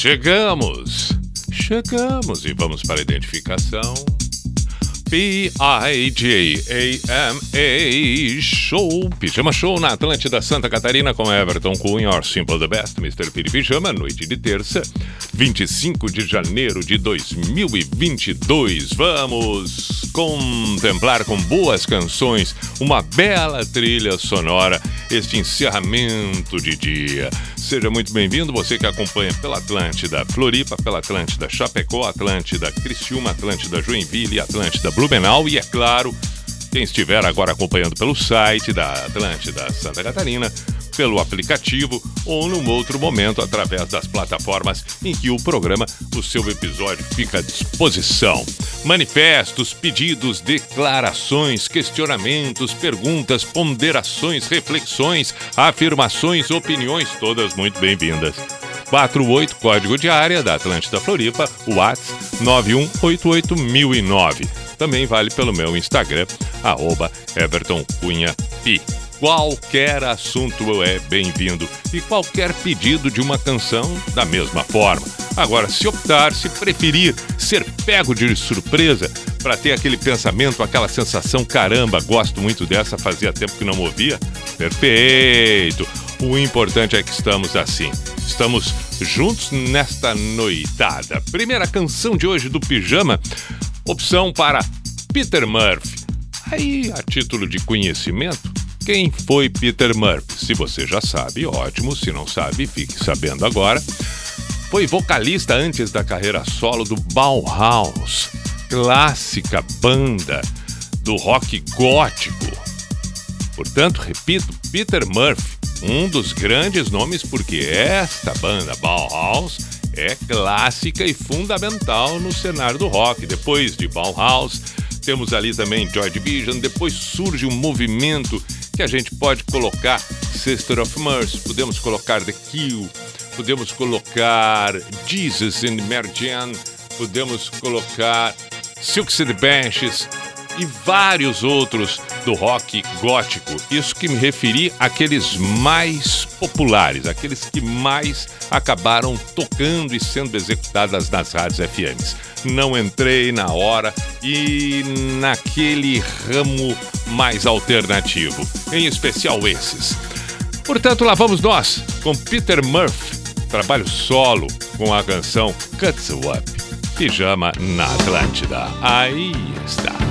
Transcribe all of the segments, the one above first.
Chegamos! Chegamos e vamos para a identificação. P-I-J-A-M-A Show, Pijama Show na Atlântida Santa Catarina com Everton Cunha, or Simple the Best, Mr. Piri Pijama, noite de terça, 25 de janeiro de 2022. Vamos contemplar com boas canções uma bela trilha sonora este encerramento de dia. Seja muito bem-vindo, você que acompanha pela Atlântida Floripa, pela Atlântida Chapecó, Atlântida Criciúma, Atlântida Joinville, Atlântida Blumenau e, é claro, quem estiver agora acompanhando pelo site da Atlântida Santa Catarina, pelo aplicativo ou num outro momento através das plataformas em que o programa, o seu episódio fica à disposição. Manifestos, pedidos, declarações, questionamentos, perguntas, ponderações, reflexões, afirmações, opiniões, todas muito bem-vindas. 48 Código de Área da Atlântida Floripa, WhatsApp 9188009. Também vale pelo meu Instagram, arroba Everton Cunha Pi. Qualquer assunto é bem-vindo e qualquer pedido de uma canção da mesma forma. Agora, se optar, se preferir ser pego de surpresa para ter aquele pensamento, aquela sensação, caramba, gosto muito dessa, fazia tempo que não ouvia, perfeito. O importante é que estamos assim. Estamos juntos nesta noitada. Primeira canção de hoje do Pijama, opção para Peter Murphy. Aí, a título de conhecimento, quem foi Peter Murphy? Se você já sabe, ótimo. Se não sabe, fique sabendo agora. Foi vocalista antes da carreira solo do Bauhaus, clássica banda do rock gótico. Portanto, repito, Peter Murphy, um dos grandes nomes, porque esta banda Bauhaus é clássica e fundamental no cenário do rock. Depois de Bauhaus, temos ali também Joy Division, depois surge um movimento que a gente pode colocar Sister of Mercy, podemos colocar The Kill, podemos colocar Jesus and Mary Jane, podemos colocar and the Benches e vários outros do rock gótico. Isso que me referi àqueles mais populares, aqueles que mais acabaram tocando e sendo executadas nas rádios FMs. Não entrei na hora e naquele ramo mais alternativo, em especial esses. Portanto, lá vamos nós com Peter Murphy, trabalho solo com a canção Cuts Up, Pijama na Atlântida. Aí está.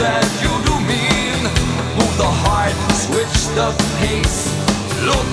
that you do mean. Move the heart, switch the pace. Look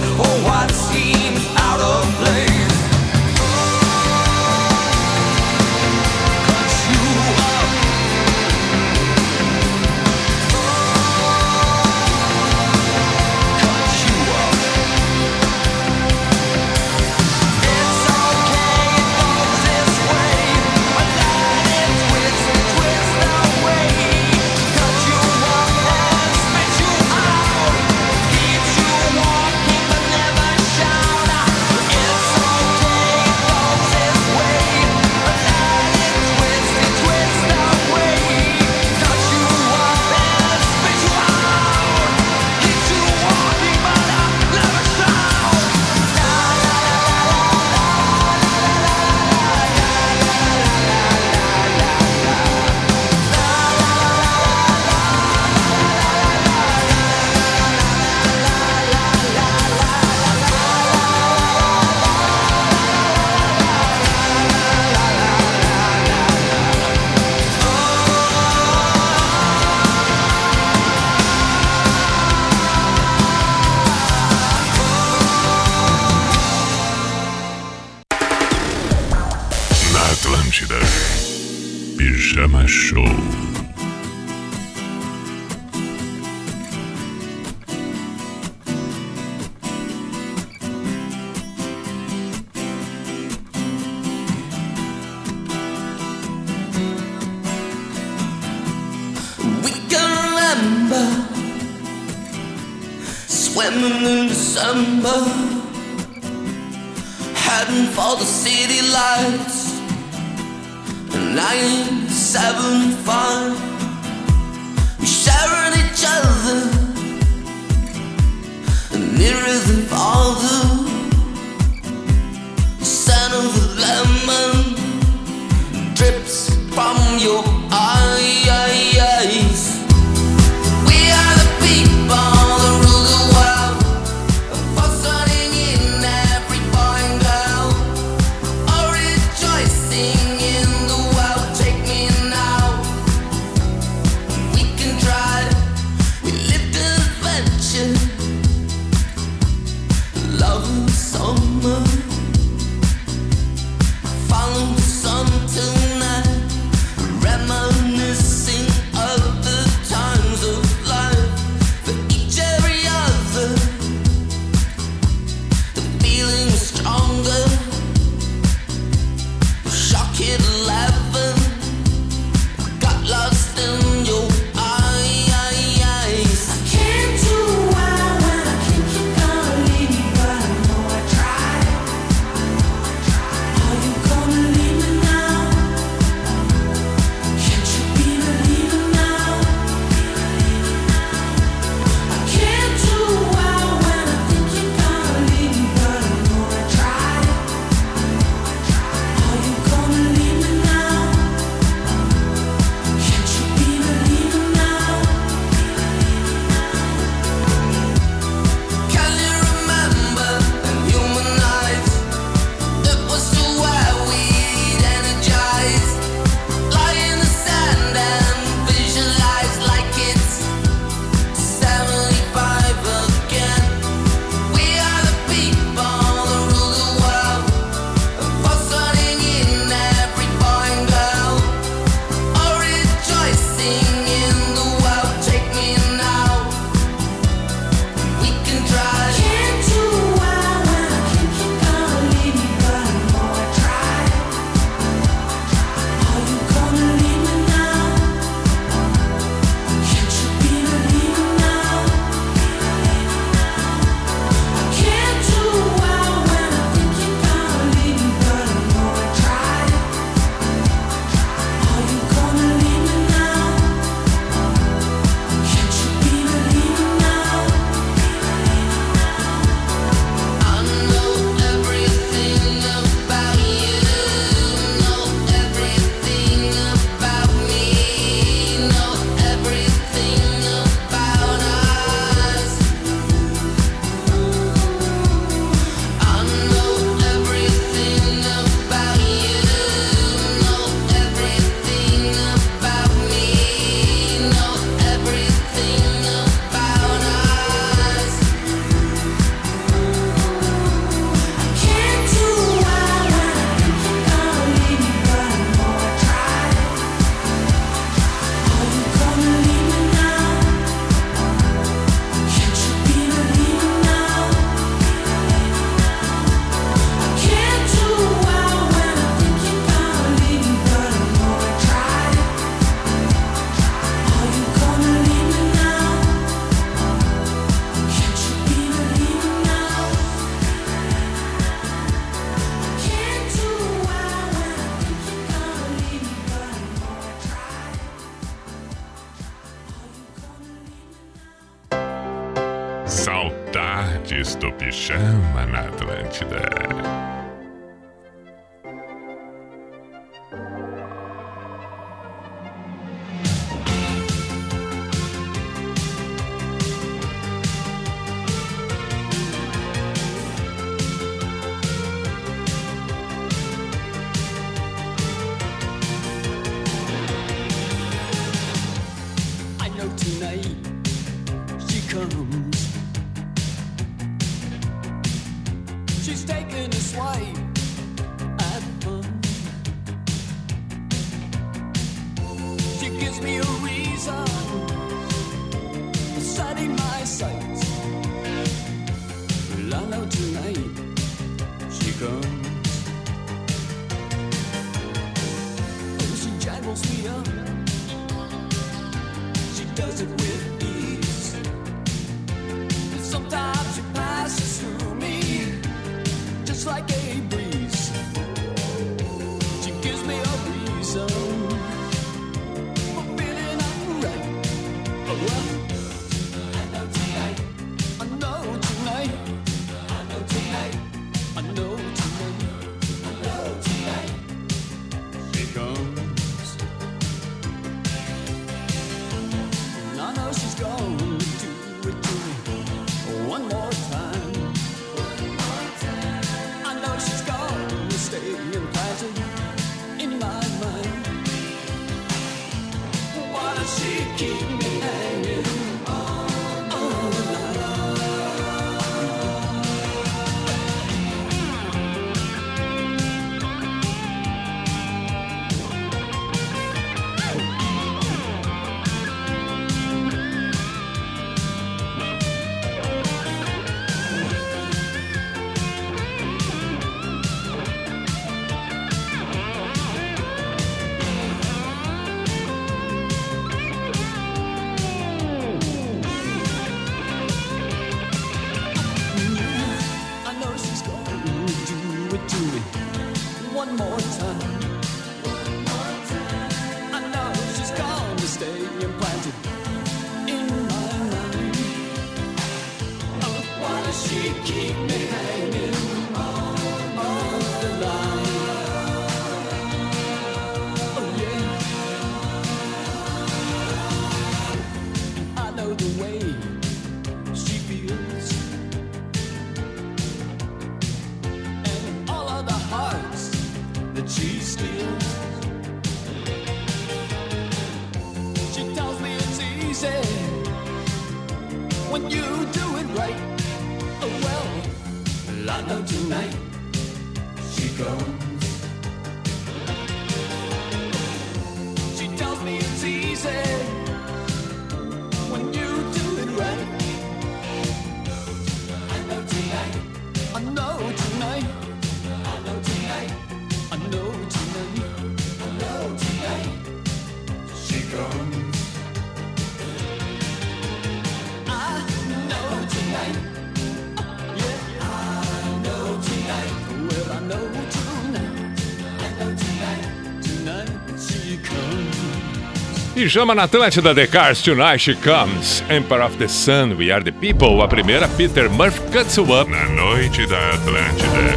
Pijama na Atlântida, The Cars Tonight She Comes. Emperor of the Sun, We Are the People. A primeira, Peter Murphy Cuts You Up. Na noite da Atlântida.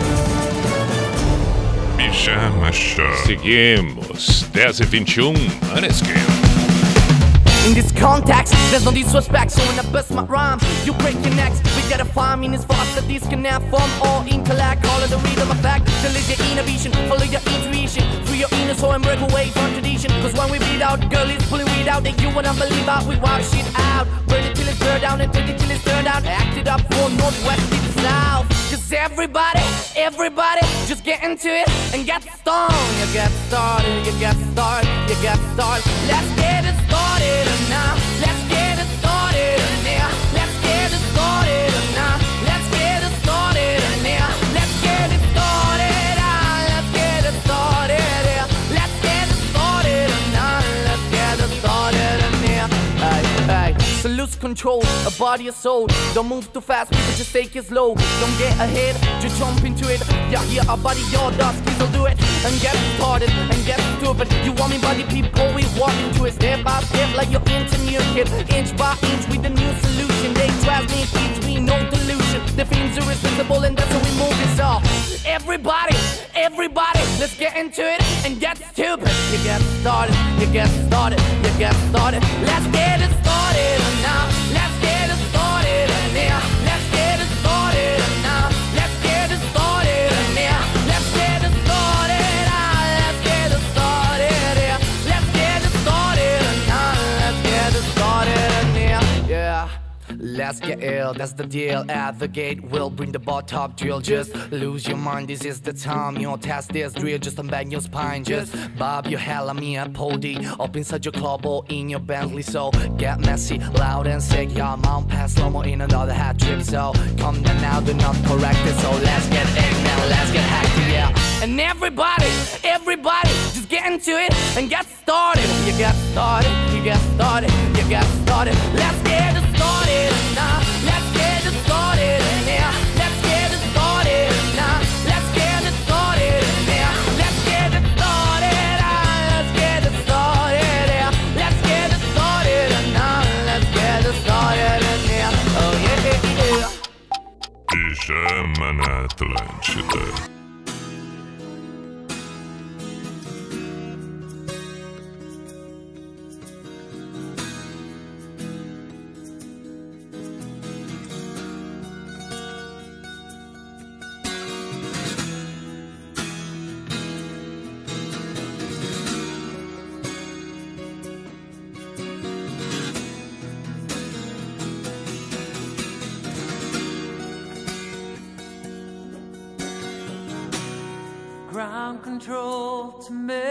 Pijama Show. Seguimos. 10 e 21, um, Maneskin. In this context, there's no disrespect, so when I bust my rhyme, you break your necks. We gotta find meanings faster, disconnect from all intellect. Call it the rhythm effect, delete your inhibition, follow your intuition, and break away from tradition. Cause when we beat out, girl is pulling weed out, then you wanna believe out, we wild shit out. Burn it till it's burned down and take it till it's turned out. Act it up for northwest and south. Cause everybody, everybody, just get into it and get stoned. You get started, you get started, you get started. Control a body and soul. Don't move too fast, people just take it slow. Don't get ahead, just jump into it. Yeah, yeah, our body, your dust, please don't do it. And get started and get stupid. You want me body people, we walk into it step by step like you're into new kid. Inch by inch with the new solution. They transmit kids, we no delusion. The themes are irresistible and that's how we move this off. Everybody, everybody, let's get into it and get stupid. You get started, you get started, you get started. Let's get deal, that's the deal. At the gate, we'll bring the bottom drill. Just lose your mind, this is the time. Your test this drill, just unbang your spine. Just bob your head, let me a pody. Up inside your club or in your Bentley. So get messy, loud and sick. Your mom pass slow more in another hat trip. So come down now, do not correct it. So let's get it, now, let's get hacked, yeah. And everybody, everybody, just get into it and get started. You get started, you get started, you get started. Let's get started now. Pijama na Atlântida. me.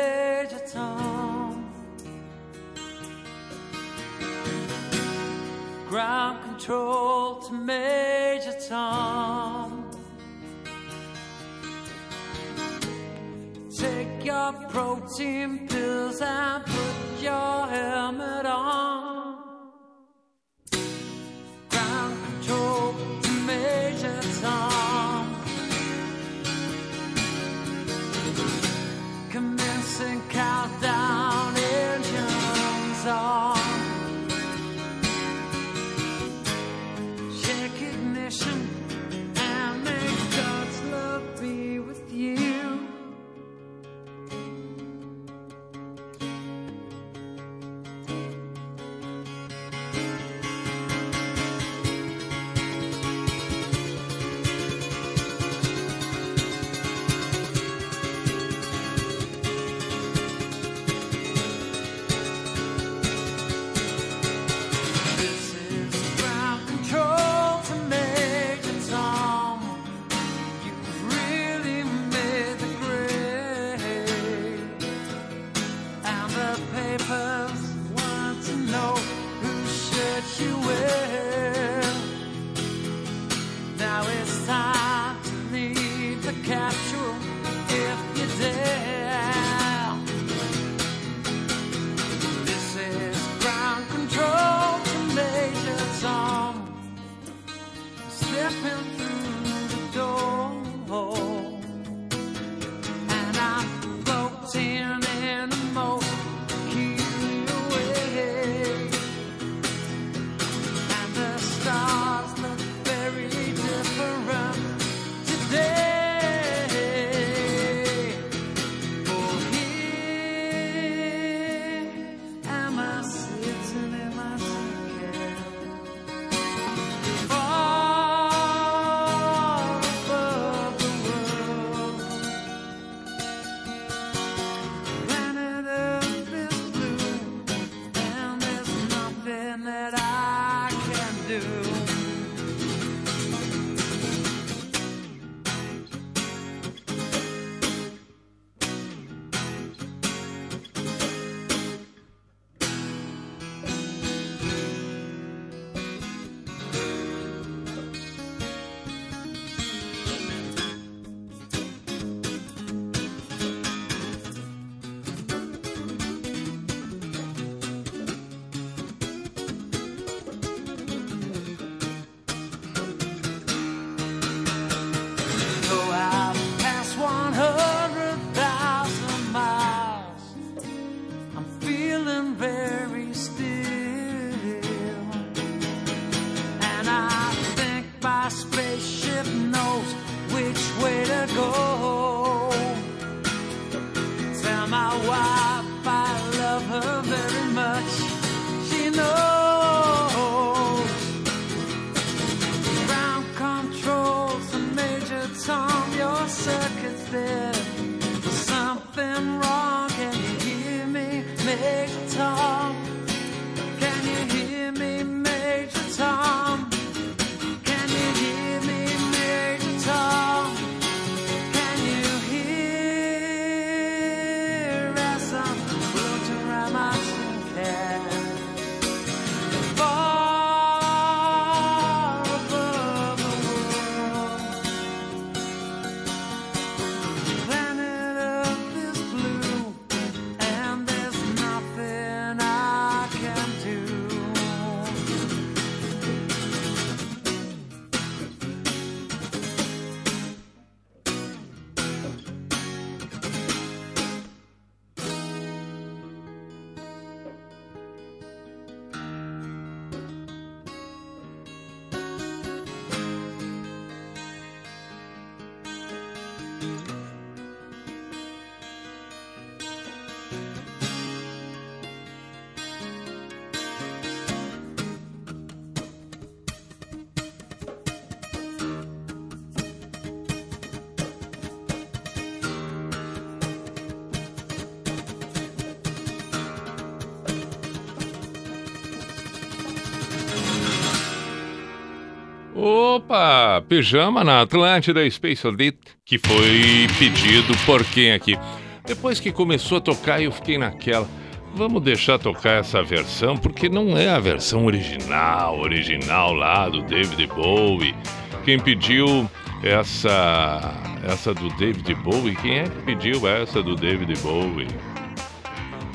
Opa, pijama na Atlântida Space Oddity, que foi pedido por quem aqui? Depois que começou a tocar, eu fiquei naquela. Vamos deixar tocar essa versão, porque não é a versão original, original lá do David Bowie. Quem pediu essa essa do David Bowie? Quem é que pediu essa do David Bowie?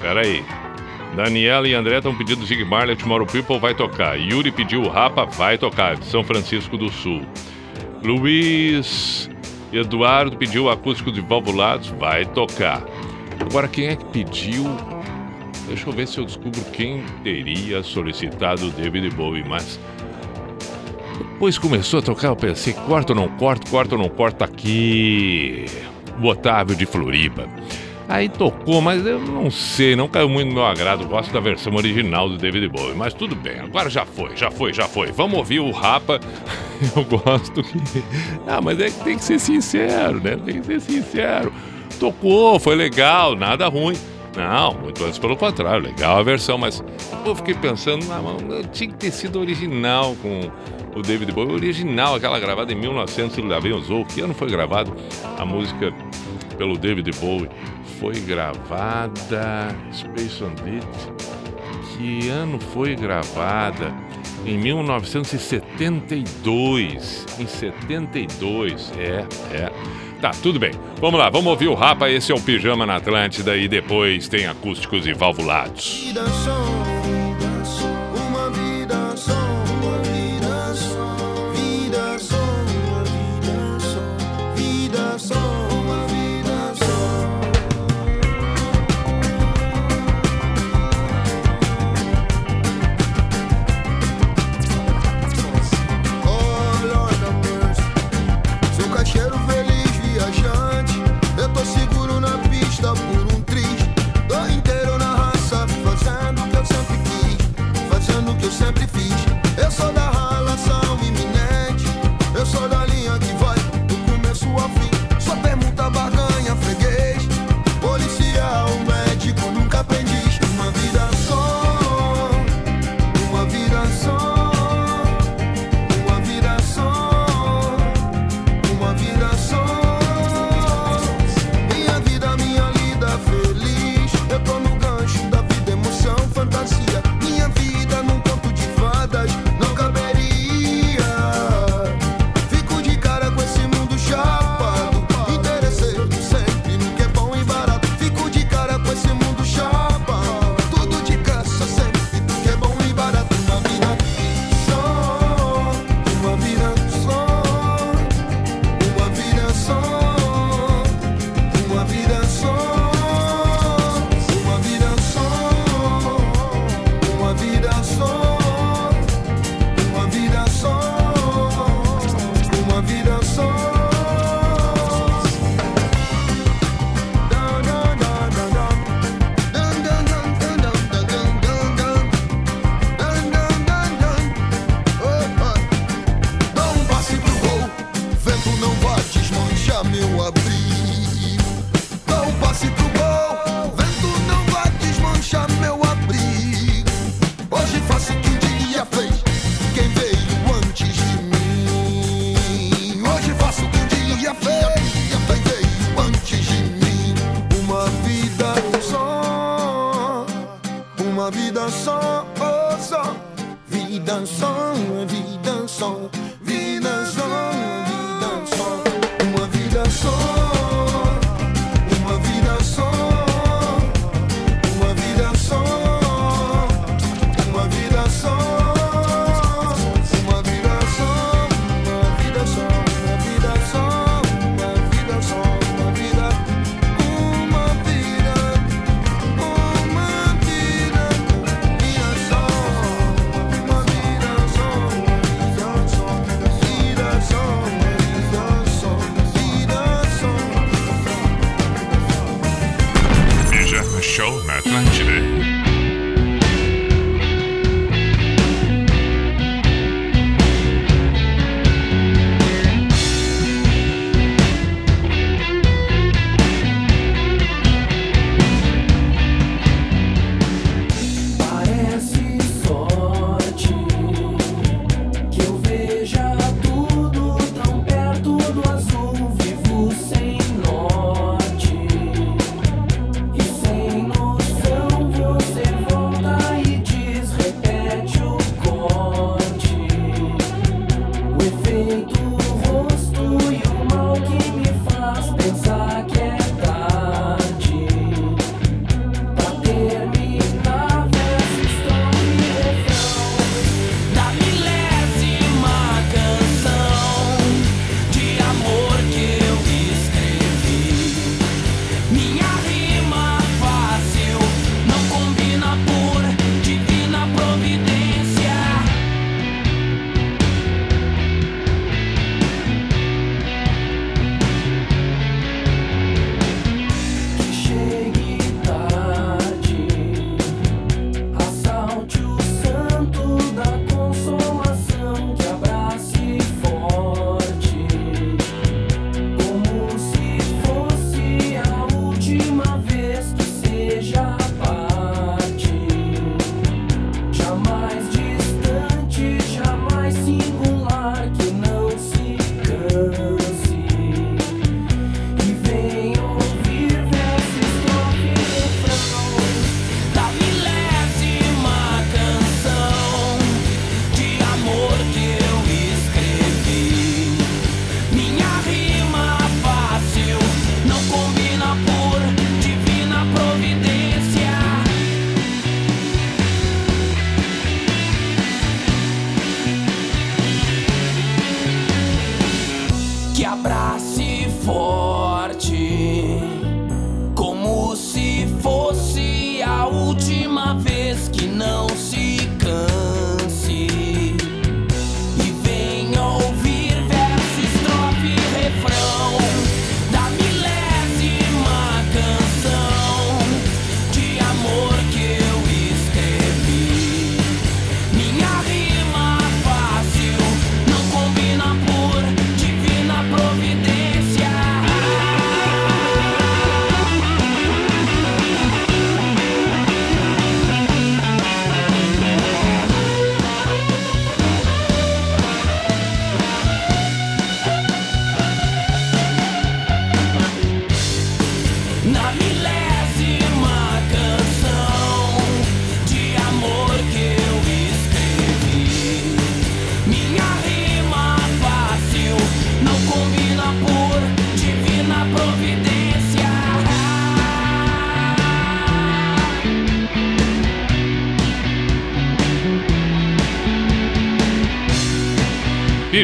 Pera aí. Daniela e André estão pedindo Zig Marley, Tomorrow People vai tocar. Yuri pediu Rapa, vai tocar, de São Francisco do Sul. Luiz Eduardo pediu acústico de valvulados, vai tocar. Agora, quem é que pediu? Deixa eu ver se eu descubro quem teria solicitado o David Bowie, mas. Depois começou a tocar, eu pensei, corta ou não corta, corta ou não corta aqui. O Otávio de Floripa. Aí tocou, mas eu não sei, não caiu muito no meu agrado. Gosto da versão original do David Bowie, mas tudo bem, agora já foi, já foi, já foi. Vamos ouvir o Rapa. Eu gosto que. Ah, mas é que tem que ser sincero, né? Tem que ser sincero. Tocou, foi legal, nada ruim. Não, muito antes pelo contrário, legal a versão, mas eu fiquei pensando, ah, mano, tinha que ter sido original com o David Bowie, original, aquela gravada em 1900 e lá vem os ou que ano foi gravado a música pelo David Bowie? Foi gravada Space on It. Que ano foi gravada? Em 1972. Em 72, é, é. Tá, tudo bem. Vamos lá, vamos ouvir o Rapa. Esse é o Pijama na Atlântida e depois tem acústicos e valvulados. vida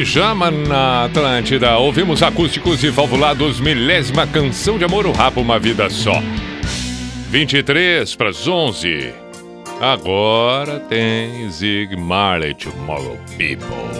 Pijama na Atlântida. Ouvimos acústicos e valvulados, milésima canção de amor, o rabo, uma vida só. 23 para as 11. Agora tem Zig Marley, Tomorrow People.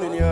in your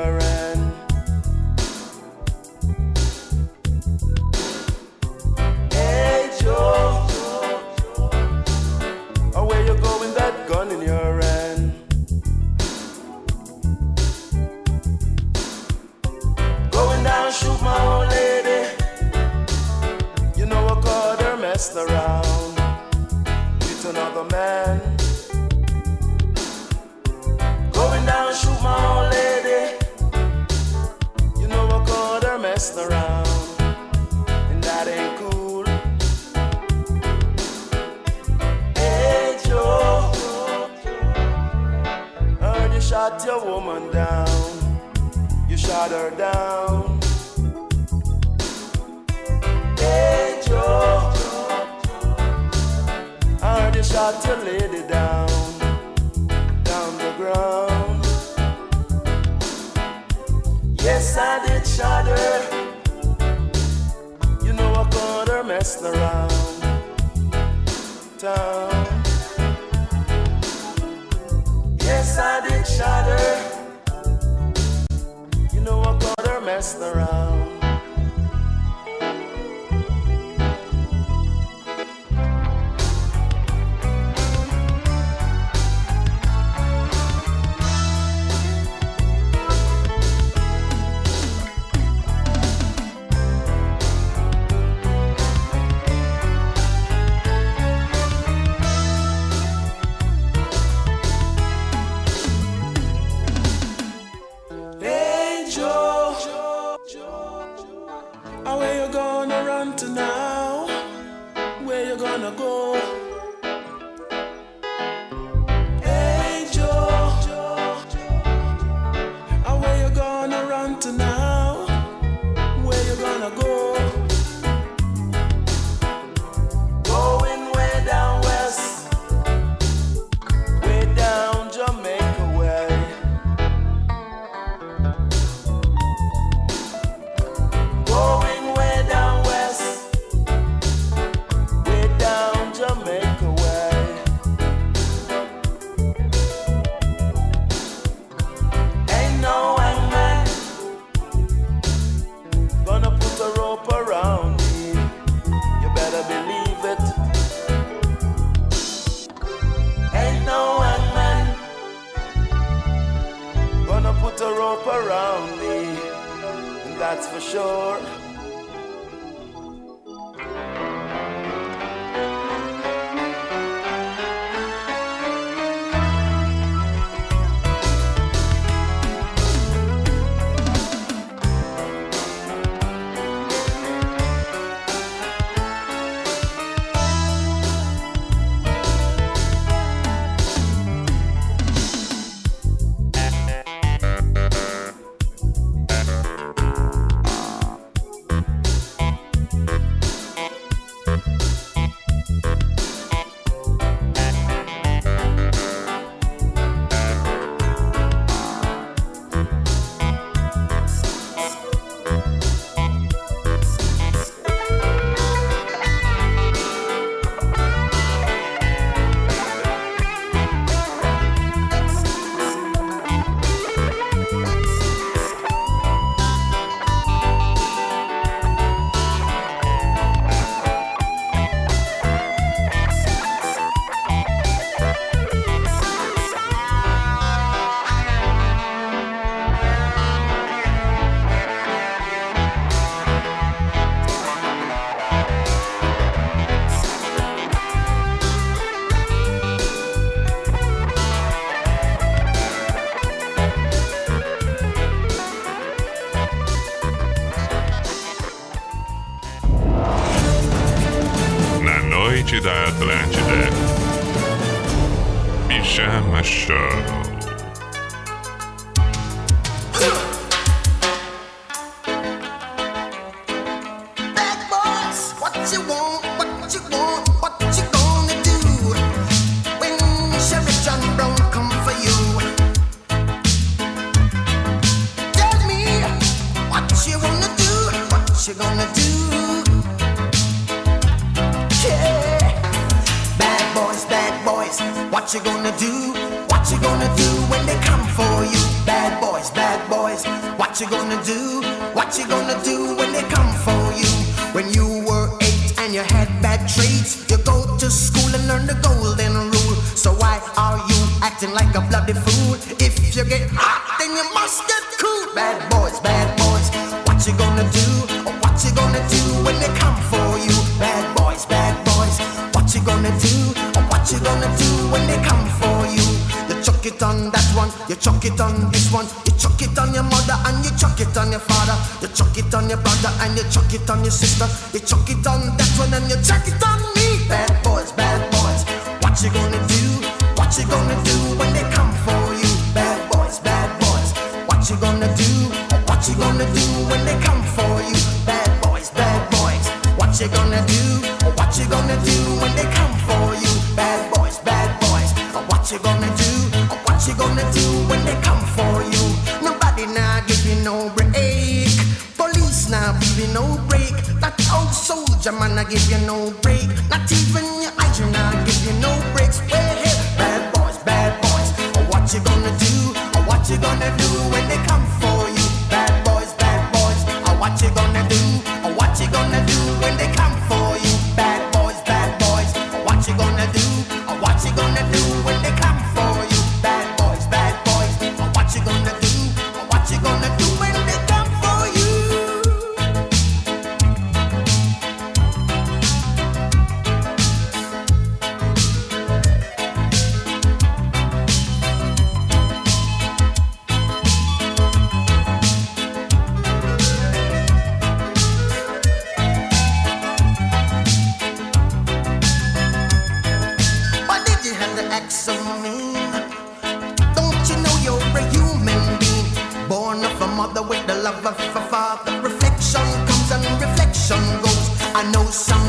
I know some.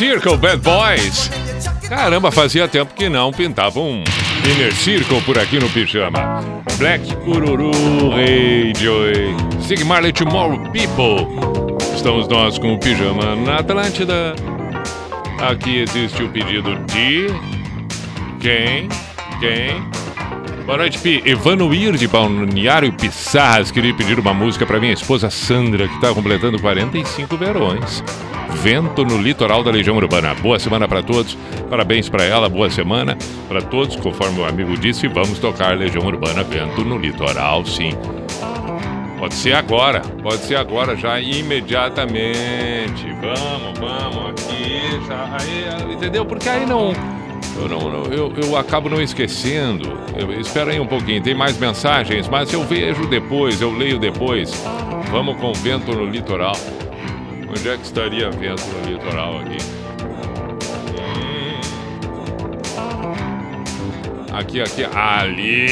Circle Bad Boys. Caramba, fazia tempo que não pintavam um Inner Circle por aqui no Pijama. Black Ururu Radio. Sig Marley Tomorrow People. Estamos nós com o Pijama na Atlântida. Aqui existe o pedido de... Quem? Quem? Boa noite, Pi. Evano de Balneário Pissarras. Queria pedir uma música para minha esposa Sandra, que está completando 45 verões vento no litoral da Legião urbana. Boa semana para todos, parabéns para ela, boa semana para todos, conforme o amigo disse, vamos tocar Legião Urbana Vento no Litoral, sim. Pode ser agora, pode ser agora já imediatamente. Vamos, vamos aqui, já, aí, entendeu? Porque aí não, eu, não, eu, eu acabo não esquecendo. Espera aí um pouquinho, tem mais mensagens, mas eu vejo depois, eu leio depois. Vamos com o vento no litoral. Onde é que estaria vento no litoral aqui? Aqui, aqui, ali!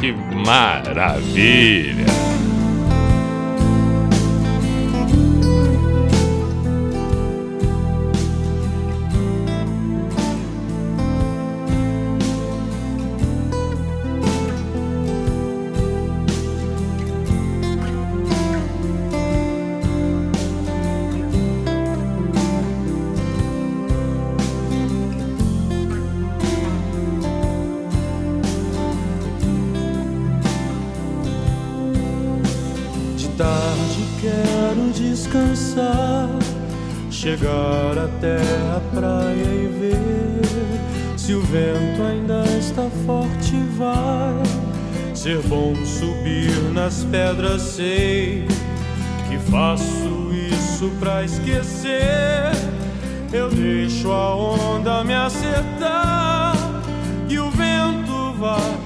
Que maravilha! ser bom subir nas pedras, sei que faço isso pra esquecer. Eu deixo a onda me acertar e o vento vai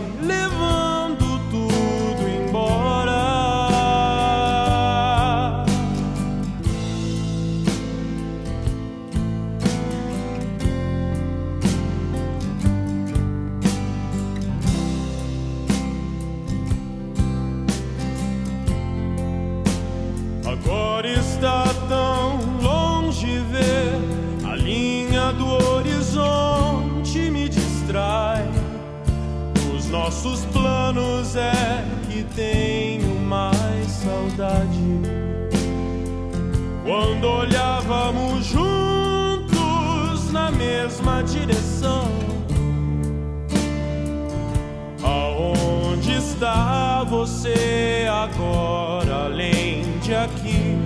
está você agora, além de aqui,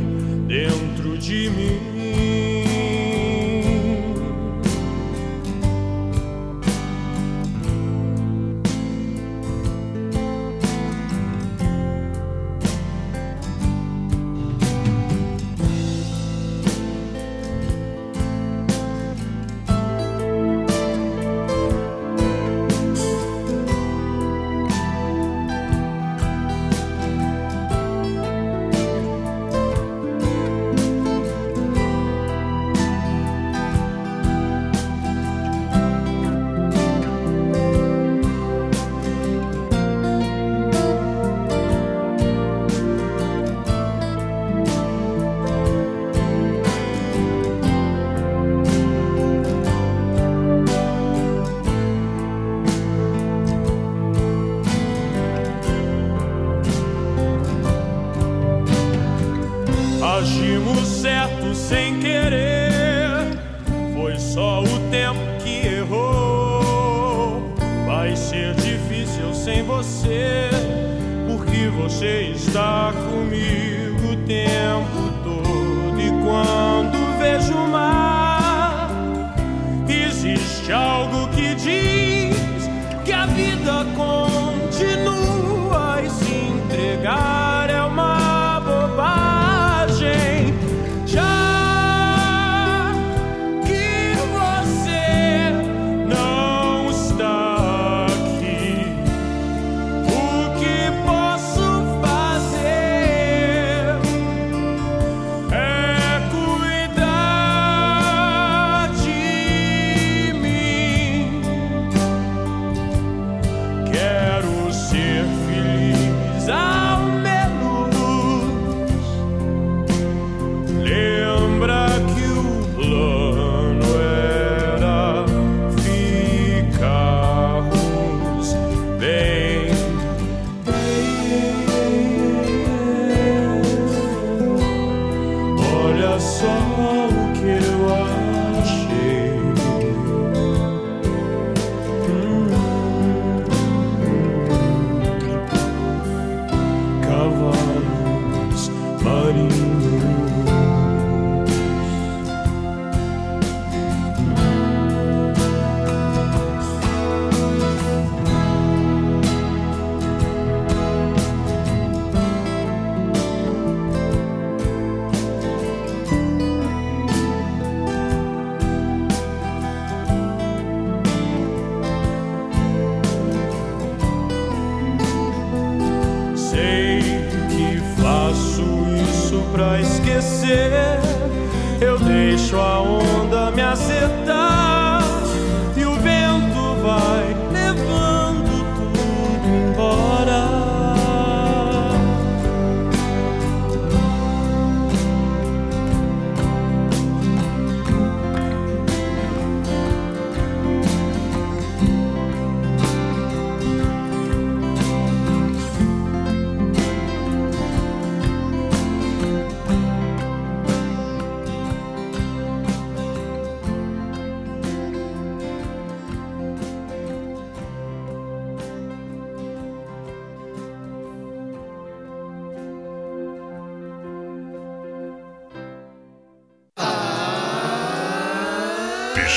dentro de mim?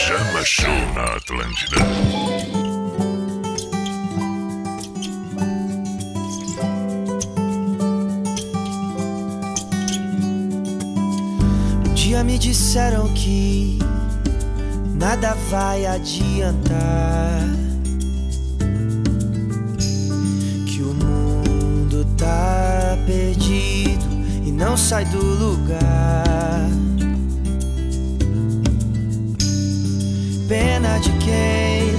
Pijama Show na Atlântida. Um dia me disseram que nada vai adiantar. Que o mundo tá perdido e não sai do lugar. Pena de quem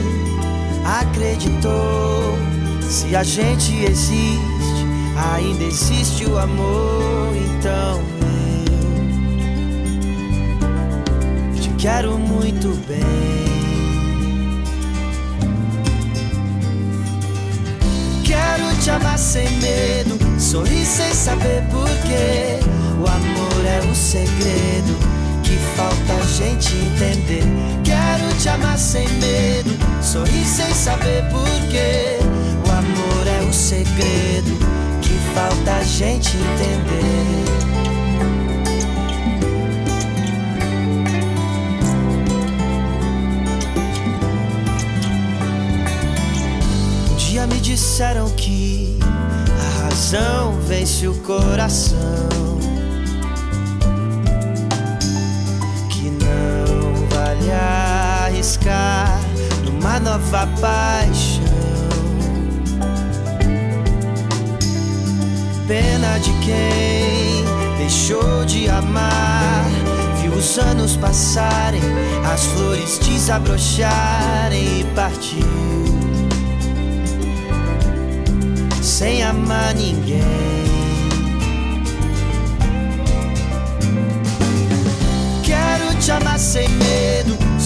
acreditou. Se a gente existe, ainda existe o amor. Então eu te quero muito bem. Quero te amar sem medo, sorrir sem saber porquê. O amor é o segredo que falta a gente entender. Quero te amar sem medo, sorrir sem saber porquê. O amor é o segredo que falta a gente entender. Um dia me disseram que a razão vence o coração. Arriscar numa nova paixão. Pena de quem deixou de amar. Viu os anos passarem, as flores desabrocharem e partiu sem amar ninguém. Quero te amar sem medo,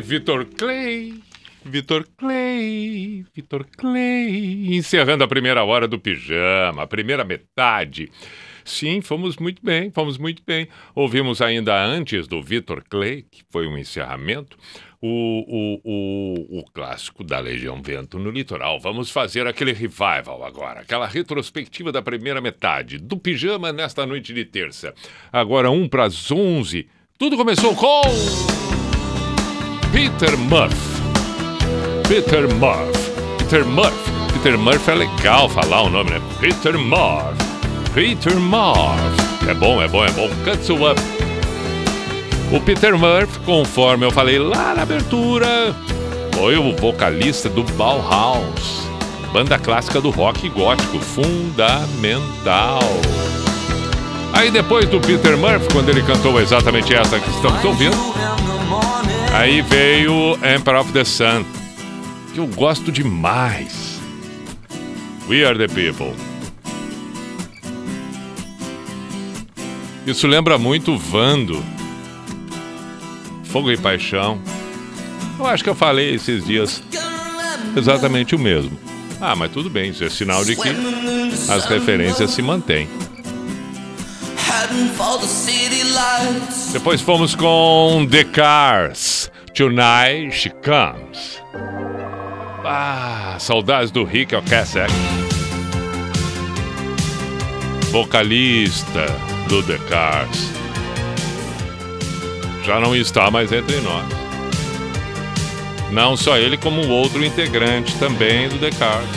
Vitor Clay. Vitor Clay, Vitor Clay, encerrando a primeira hora do pijama, a primeira metade. Sim, fomos muito bem, fomos muito bem. Ouvimos ainda antes do Vitor Clay, que foi um encerramento, o, o, o, o clássico da Legião Vento no Litoral. Vamos fazer aquele revival agora, aquela retrospectiva da primeira metade do pijama nesta noite de terça. Agora, um para as onze. Tudo começou com. Peter Murphy. Peter Murphy. Peter Murphy. Peter Murphy é legal falar o nome, né? Peter Murphy. Peter Murphy. É bom, é bom, é bom. Cuts up. O Peter Murphy, conforme eu falei lá na abertura, foi o vocalista do Bauhaus, banda clássica do rock gótico, fundamental. Aí depois do Peter Murphy, quando ele cantou exatamente essa que estamos ouvindo, aí veio Emperor of the Sun, que eu gosto demais. We are the people. Isso lembra muito Vando. Fogo e Paixão. Eu acho que eu falei esses dias exatamente o mesmo. Ah, mas tudo bem, isso é sinal de que as referências se mantêm. Heading for the city. Depois fomos com The Cars. Tonight She Comes. Ah, saudades do Rick Ocasek. Vocalista do The Cars. Já não está mais entre nós. Não só ele, como outro integrante também do The Cars.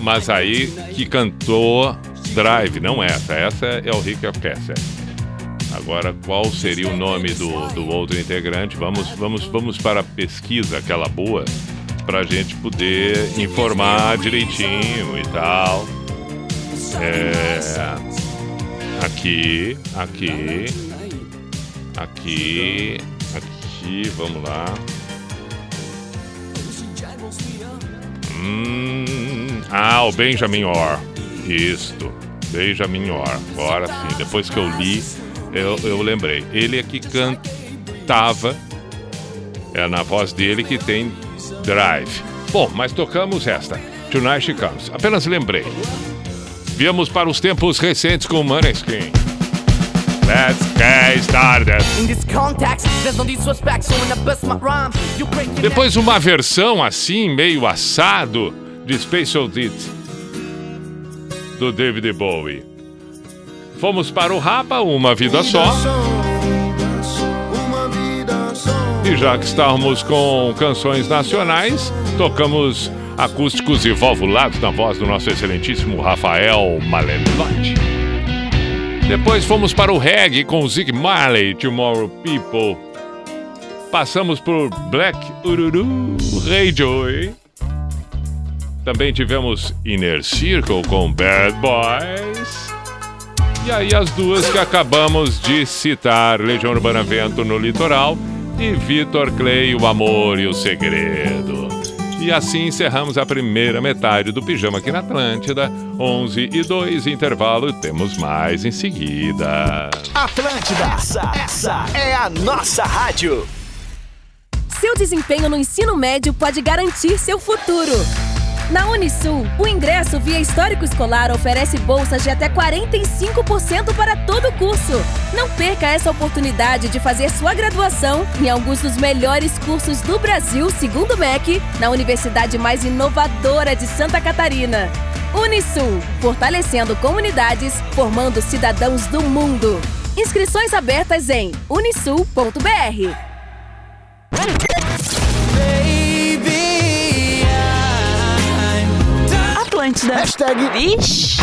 Mas aí que cantou Drive, não essa. Essa é o Rick Ocasek. Agora, qual seria o nome do, do outro integrante? Vamos, vamos, vamos para a pesquisa, aquela boa, para a gente poder informar direitinho e tal. É, aqui, aqui, aqui, aqui, vamos lá. Hum, ah, o Benjamin Orr. Isto. Benjamin Orr. Agora sim, depois que eu li, eu, eu lembrei. Ele é que cantava, é na voz dele que tem Drive. Bom, mas tocamos esta. Tonight She Comes. Apenas lembrei. Viemos para os tempos recentes com Maneskin. Let's get started. Context, so Depois uma versão assim, meio assado, de Space Oddity, do David Bowie. Fomos para o Rapa, Uma Vida Só. E já que estávamos com canções nacionais, tocamos acústicos e valvulados na voz do nosso excelentíssimo Rafael Malenotti. Depois fomos para o reggae com Zig Marley, Tomorrow People. Passamos por Black Ururu, Ray Joy. Também tivemos Inner Circle com Bad Boys. E aí as duas que acabamos de citar, Legião Urbana Vento no Litoral e Vitor Clay, O Amor e o Segredo. E assim encerramos a primeira metade do Pijama aqui na Atlântida. 11 e 2, intervalo, temos mais em seguida. Atlântida, essa, essa é a nossa rádio. Seu desempenho no ensino médio pode garantir seu futuro. Na Unisul, o ingresso via histórico escolar oferece bolsas de até 45% para todo o curso. Não perca essa oportunidade de fazer sua graduação em alguns dos melhores cursos do Brasil, segundo o MEC, na universidade mais inovadora de Santa Catarina. Unisul, fortalecendo comunidades, formando cidadãos do mundo. Inscrições abertas em unisul.br. Atlântida. Hashtag Vixe.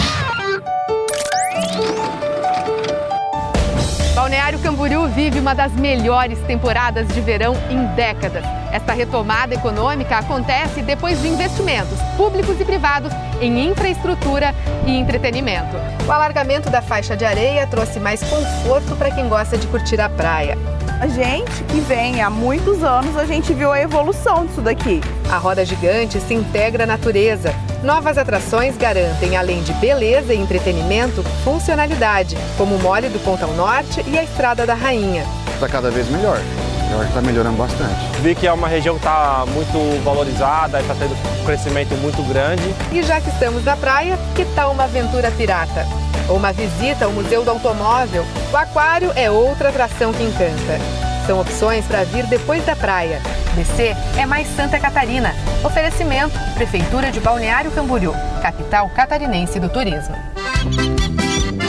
Balneário Camboriú vive uma das melhores temporadas de verão em décadas. Esta retomada econômica acontece depois de investimentos públicos e privados em infraestrutura e entretenimento. O alargamento da faixa de areia trouxe mais conforto para quem gosta de curtir a praia. A gente que vem há muitos anos, a gente viu a evolução disso daqui. A roda gigante se integra à natureza. Novas atrações garantem, além de beleza e entretenimento, funcionalidade, como o Mole do Pontão Norte e a Estrada da Rainha. Está cada vez melhor. Eu acho que está melhorando bastante. Vi que é uma região que está muito valorizada, está tendo um crescimento muito grande. E já que estamos na praia, que tal uma aventura pirata? Ou uma visita ao Museu do Automóvel? O Aquário é outra atração que encanta. São opções para vir depois da praia. DC é mais Santa Catarina. Oferecimento: Prefeitura de Balneário Camboriú, capital catarinense do turismo.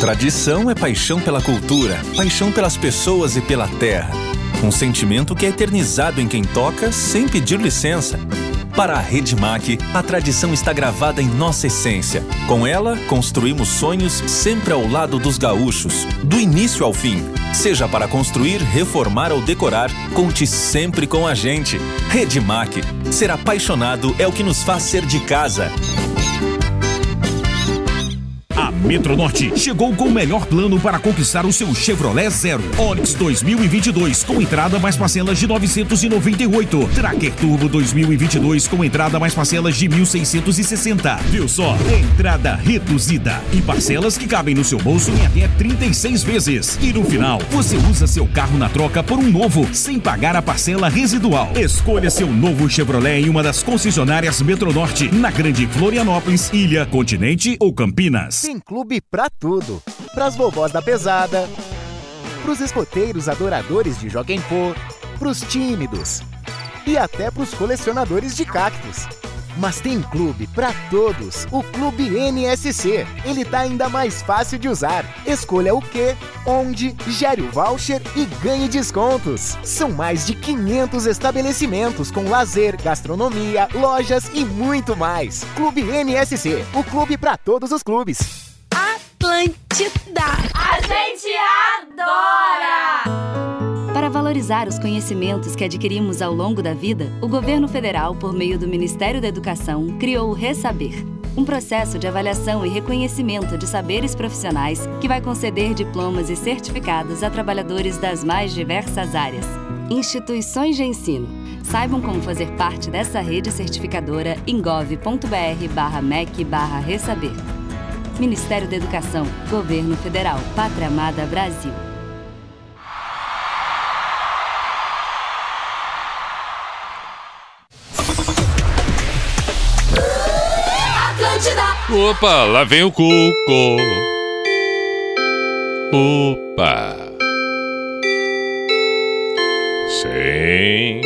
Tradição é paixão pela cultura, paixão pelas pessoas e pela terra. Um sentimento que é eternizado em quem toca sem pedir licença. Para a Redmac, a tradição está gravada em nossa essência. Com ela, construímos sonhos sempre ao lado dos gaúchos, do início ao fim. Seja para construir, reformar ou decorar, conte sempre com a gente. Redmac. Ser apaixonado é o que nos faz ser de casa. Metronorte chegou com o melhor plano para conquistar o seu Chevrolet Zero. Onix 2022 com entrada mais parcelas de 998. Tracker Turbo 2022 com entrada mais parcelas de 1.660. Viu só? Entrada reduzida e parcelas que cabem no seu bolso em até 36 vezes. E no final, você usa seu carro na troca por um novo, sem pagar a parcela residual. Escolha seu novo Chevrolet em uma das concessionárias Metronorte, na Grande Florianópolis, Ilha, Continente ou Campinas. Clube pra tudo. Pras vovós da pesada, pros escoteiros adoradores de Joguem Pô, pros tímidos e até pros colecionadores de cactos. Mas tem clube pra todos, o Clube NSC. Ele tá ainda mais fácil de usar. Escolha o que, onde, gere o voucher e ganhe descontos. São mais de 500 estabelecimentos com lazer, gastronomia, lojas e muito mais. Clube NSC, o clube pra todos os clubes. Atlântida. A gente adora! Para valorizar os conhecimentos que adquirimos ao longo da vida, o governo federal, por meio do Ministério da Educação, criou o Resaber. Um processo de avaliação e reconhecimento de saberes profissionais que vai conceder diplomas e certificados a trabalhadores das mais diversas áreas. Instituições de ensino. Saibam como fazer parte dessa rede certificadora em gov.br/mec/ressaber. Ministério da Educação, Governo Federal, Pátria Amada Brasil. Atlântida. Opa, lá vem o Cuco. Opa. Sim.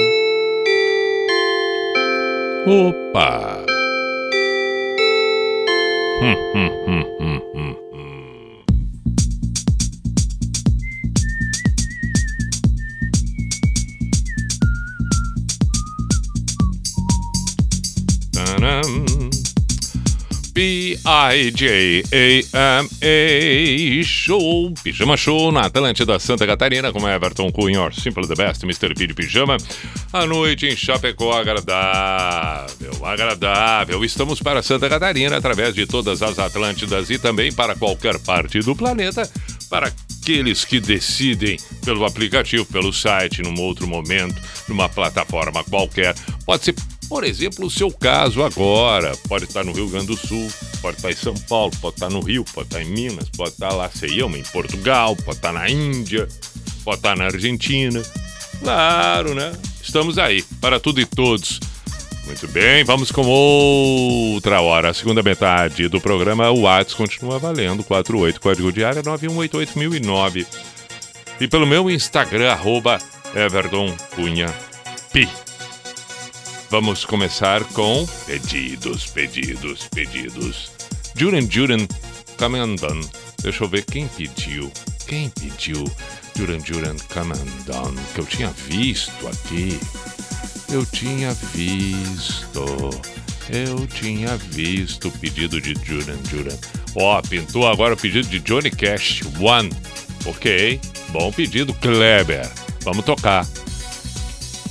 Opa. Hum, hum, hum, hum, hum, P-I-J-A-M-A Show, Pijama Show na Atlântida Santa Catarina com Everton Cunha, Simple the Best, Mr. P de Pijama. A noite em Chapecó, agradável, agradável. Estamos para Santa Catarina através de todas as Atlântidas e também para qualquer parte do planeta, para aqueles que decidem pelo aplicativo, pelo site, num outro momento, numa plataforma qualquer. Pode ser por exemplo, o seu caso agora pode estar no Rio Grande do Sul, pode estar em São Paulo, pode estar no Rio, pode estar em Minas, pode estar lá, sei eu, em Portugal, pode estar na Índia, pode estar na Argentina. Claro, né? Estamos aí para tudo e todos. Muito bem, vamos com outra hora. A segunda metade do programa, o Whats continua valendo. 48, código de área 9188009. E pelo meu Instagram, arroba Everton Cunha Pi. Vamos começar com pedidos, pedidos, pedidos. Juran Juran Commandant. Deixa eu ver quem pediu. Quem pediu Juran Juran Commandant? Que eu tinha visto aqui. Eu tinha visto. Eu tinha visto o pedido de Juran Juran. Ó, pintou agora o pedido de Johnny Cash. One. Ok. Bom pedido, Kleber. Vamos tocar.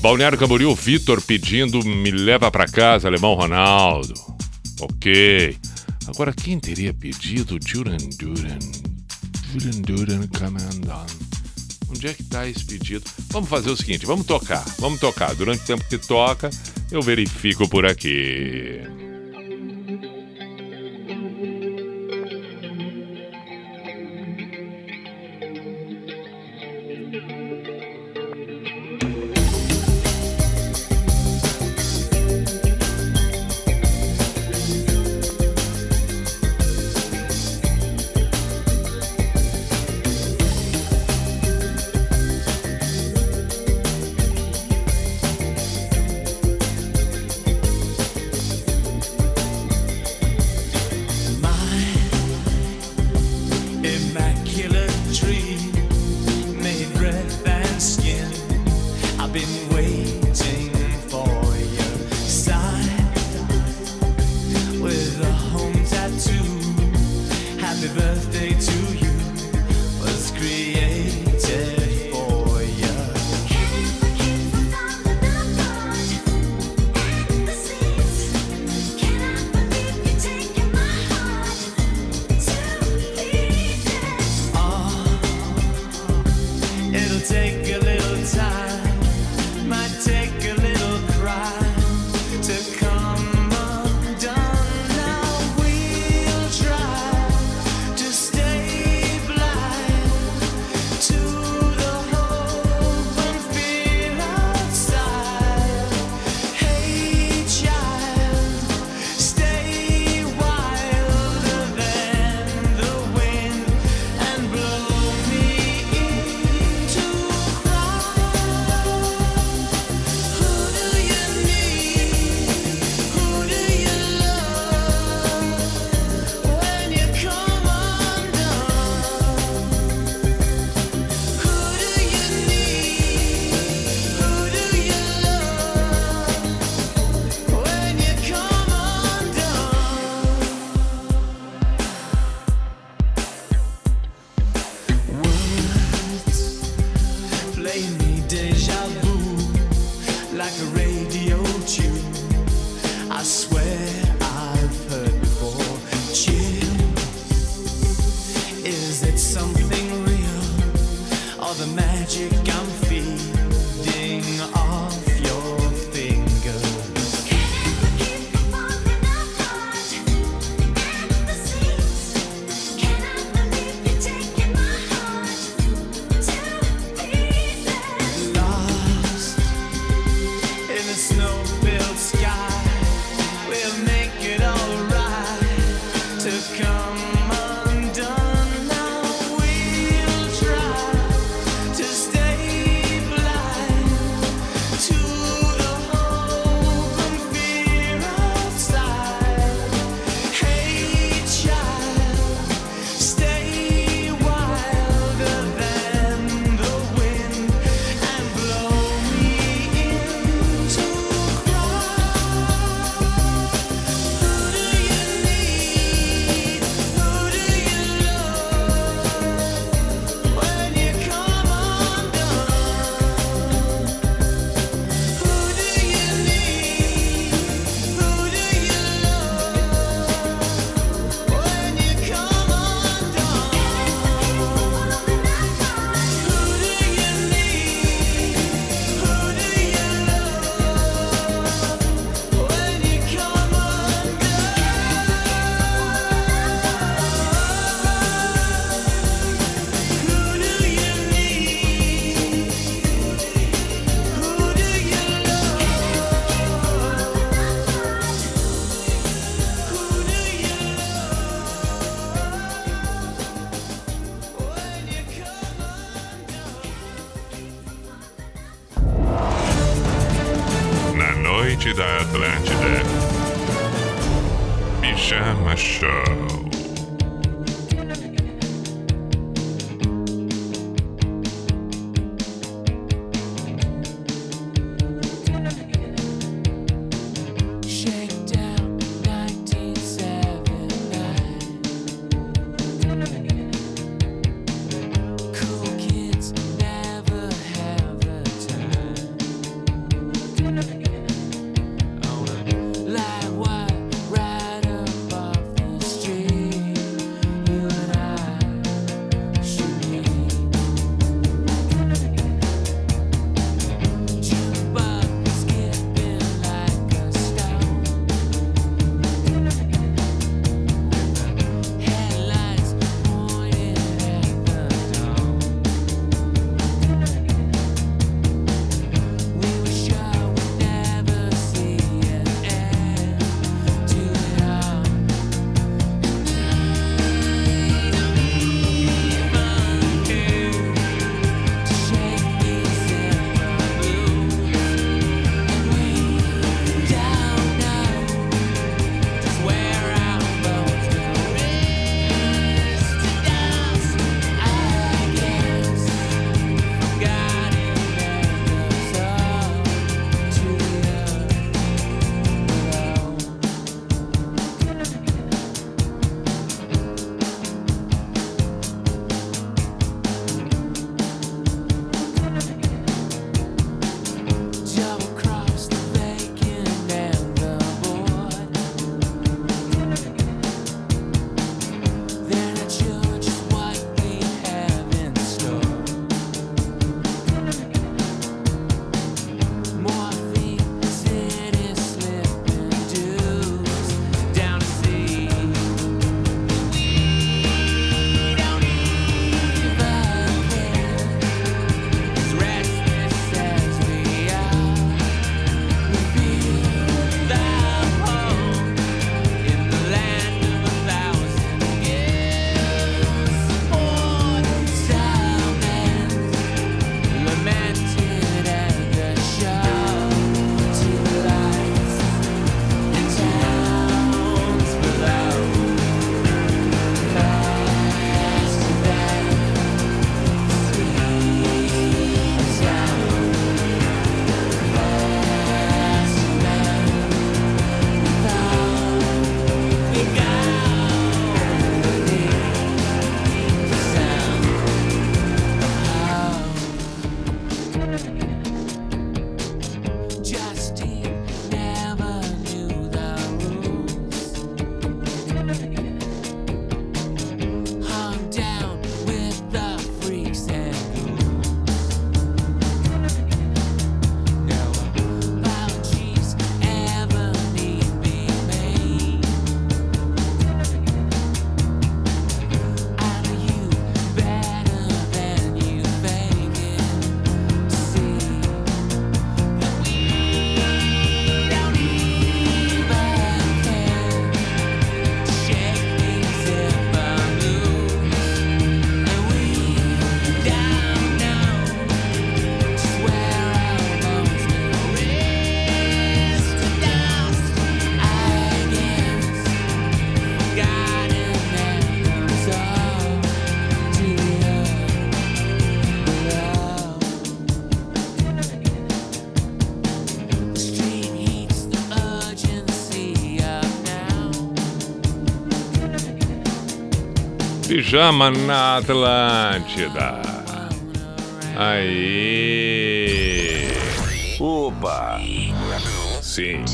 Balneário Camboriú, Vitor pedindo Me Leva Pra Casa, Alemão Ronaldo. Ok. Agora, quem teria pedido Duran Duran? Duran Duran Commandant. Onde é que tá esse pedido? Vamos fazer o seguinte, vamos tocar. Vamos tocar. Durante o tempo que toca, eu verifico por aqui. Pijama na Atlântida. Aí. Opa! Sim.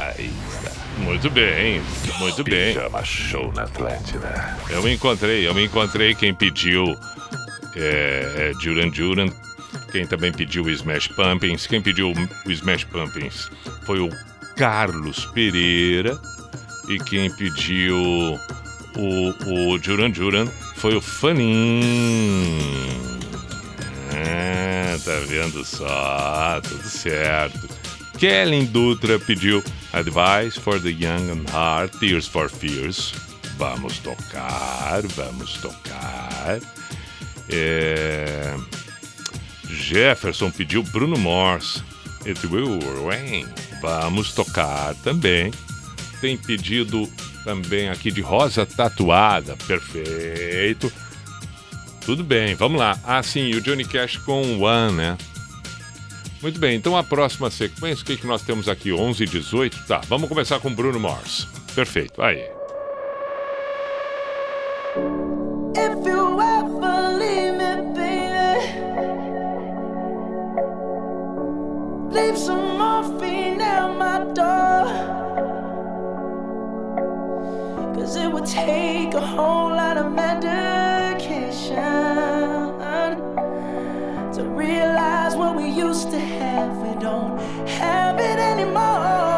Aí está. Muito bem, muito bem. Pijama Show na Atlântida. Eu me encontrei, eu me encontrei quem pediu é, é, Duran Duran, quem também pediu o Smash Pumpkins, quem pediu o Smash Pumpkins foi o Carlos Pereira e quem pediu o, o Duran Duran foi o Fanin. É, tá vendo só, tudo certo. Kellen Dutra pediu Advice for the Young and Heart, Tears for Fears. Vamos tocar, vamos tocar. É, Jefferson pediu Bruno Mars. It will rain. Vamos tocar também. Tem pedido também aqui de Rosa Tatuada. Perfeito. Tudo bem, vamos lá. Ah, sim, o Johnny Cash com One, né? Muito bem, então a próxima sequência, o que, que nós temos aqui? 11 e 18? Tá, vamos começar com Bruno Mars. Perfeito, aí. Leave some morphine at my door. Take a whole lot of medication to realize what we used to have. We don't have it anymore.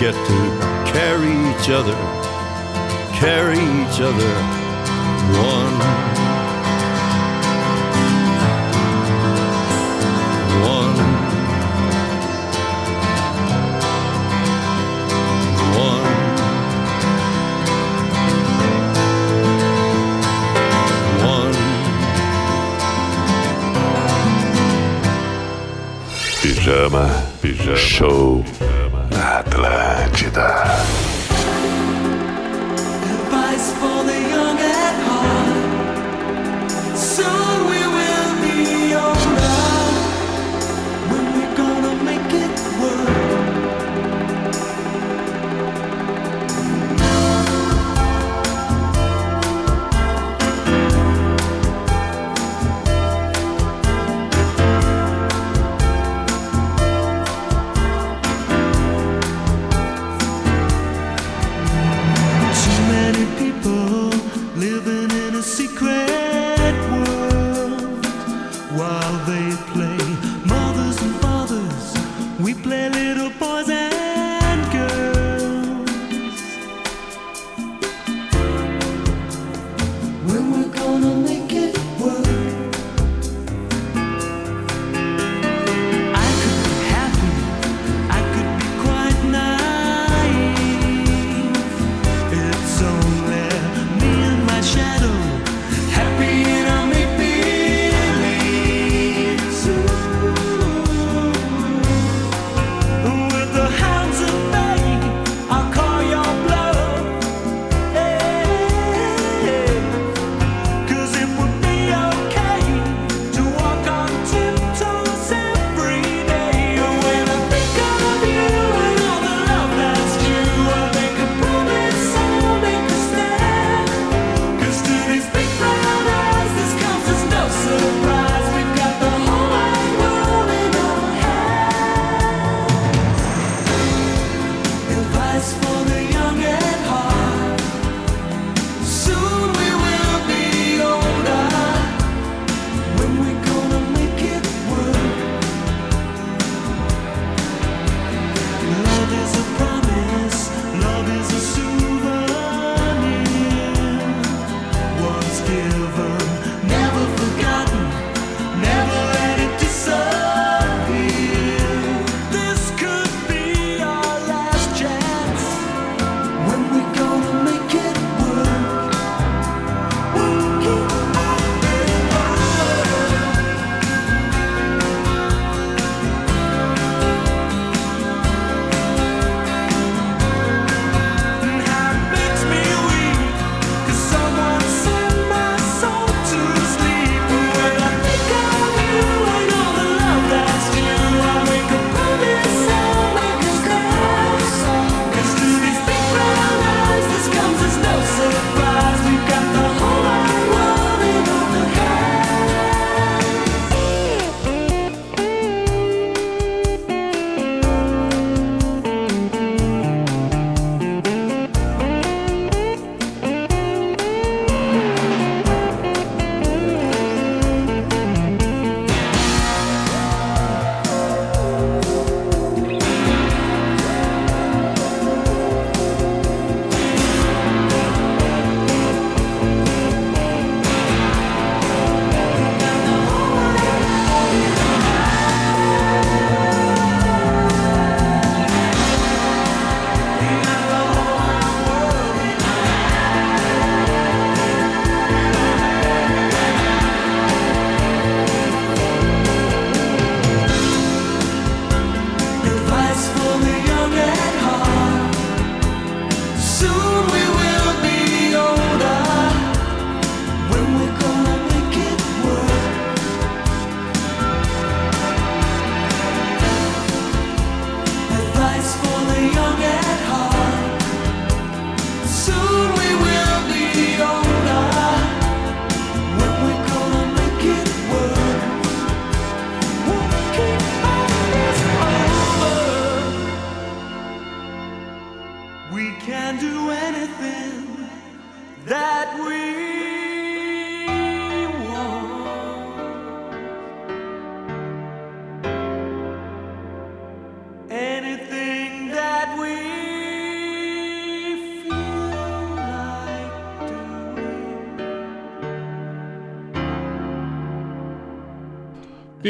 We get to carry each other, carry each other. One. One. One. One. Pijama, pijama show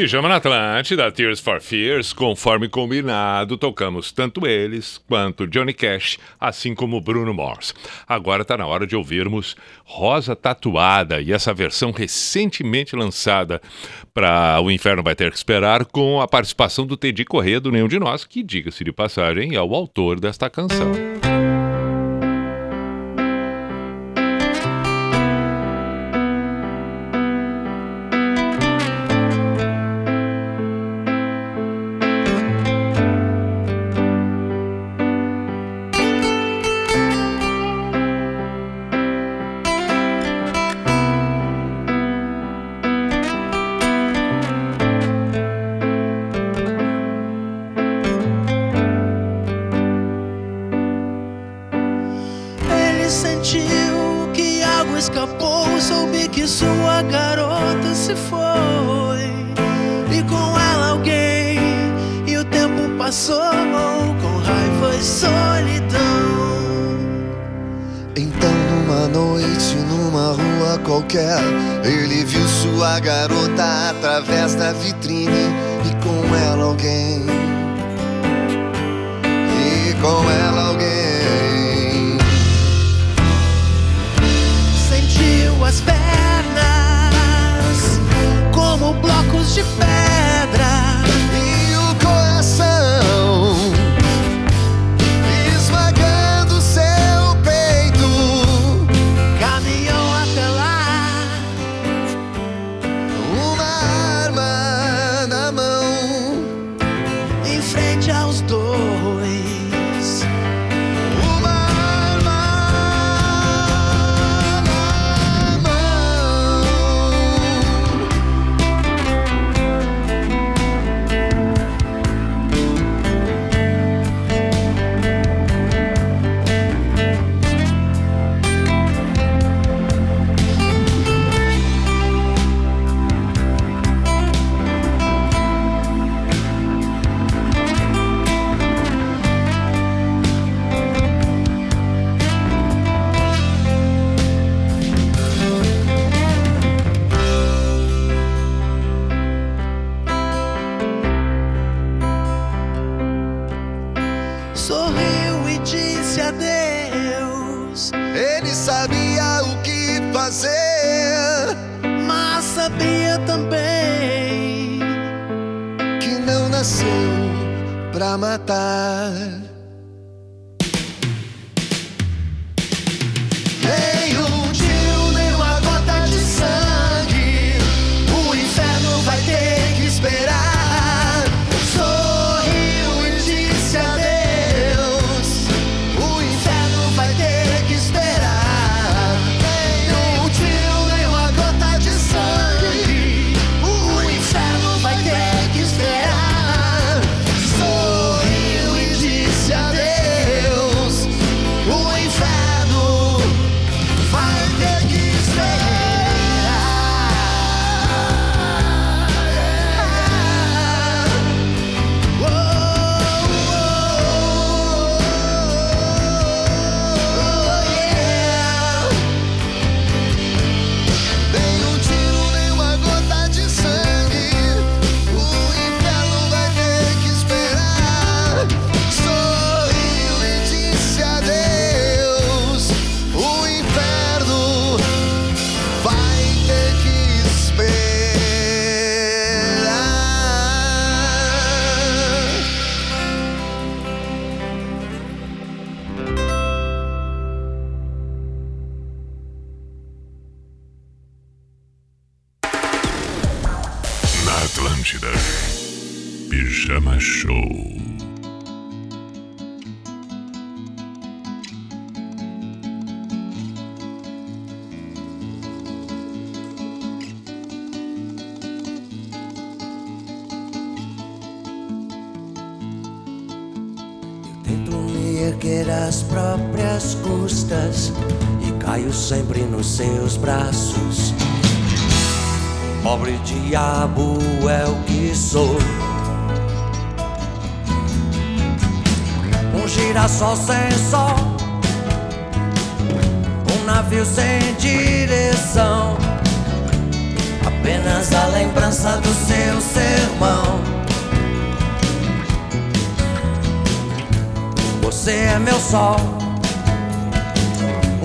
Pijama na Atlântida, Tears for Fears, conforme combinado, tocamos tanto eles quanto Johnny Cash, assim como Bruno Morse. Agora está na hora de ouvirmos Rosa Tatuada e essa versão recentemente lançada para O Inferno Vai Ter Que Esperar, com a participação do Teddy Corrêa do Nenhum de Nós, que, diga-se de passagem, é o autor desta canção. suas pernas como blocos de ferro.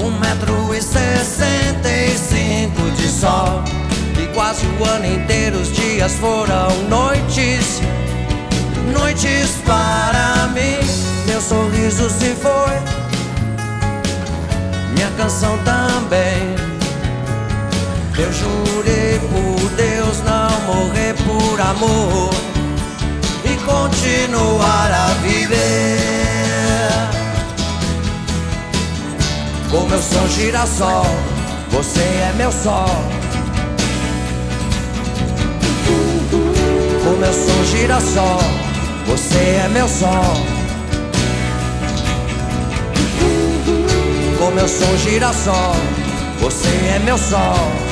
Um metro e sessenta e cinco de sol. E quase o ano inteiro os dias foram noites, noites para mim. Meu sorriso se foi, minha canção também. Eu jurei por Deus não morrer por amor e continuar a viver. Como eu sou girassol, você é meu sol. Como eu sou girassol, você é meu sol. Como eu sou girassol, você é meu sol.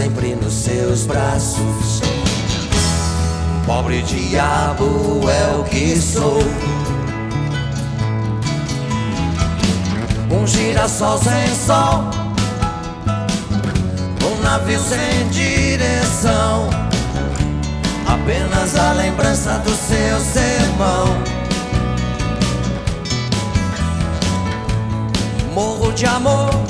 Sempre nos seus braços. Pobre diabo é o que sou. Um girassol sem sol, um navio sem direção. Apenas a lembrança do seu sermão. morro de amor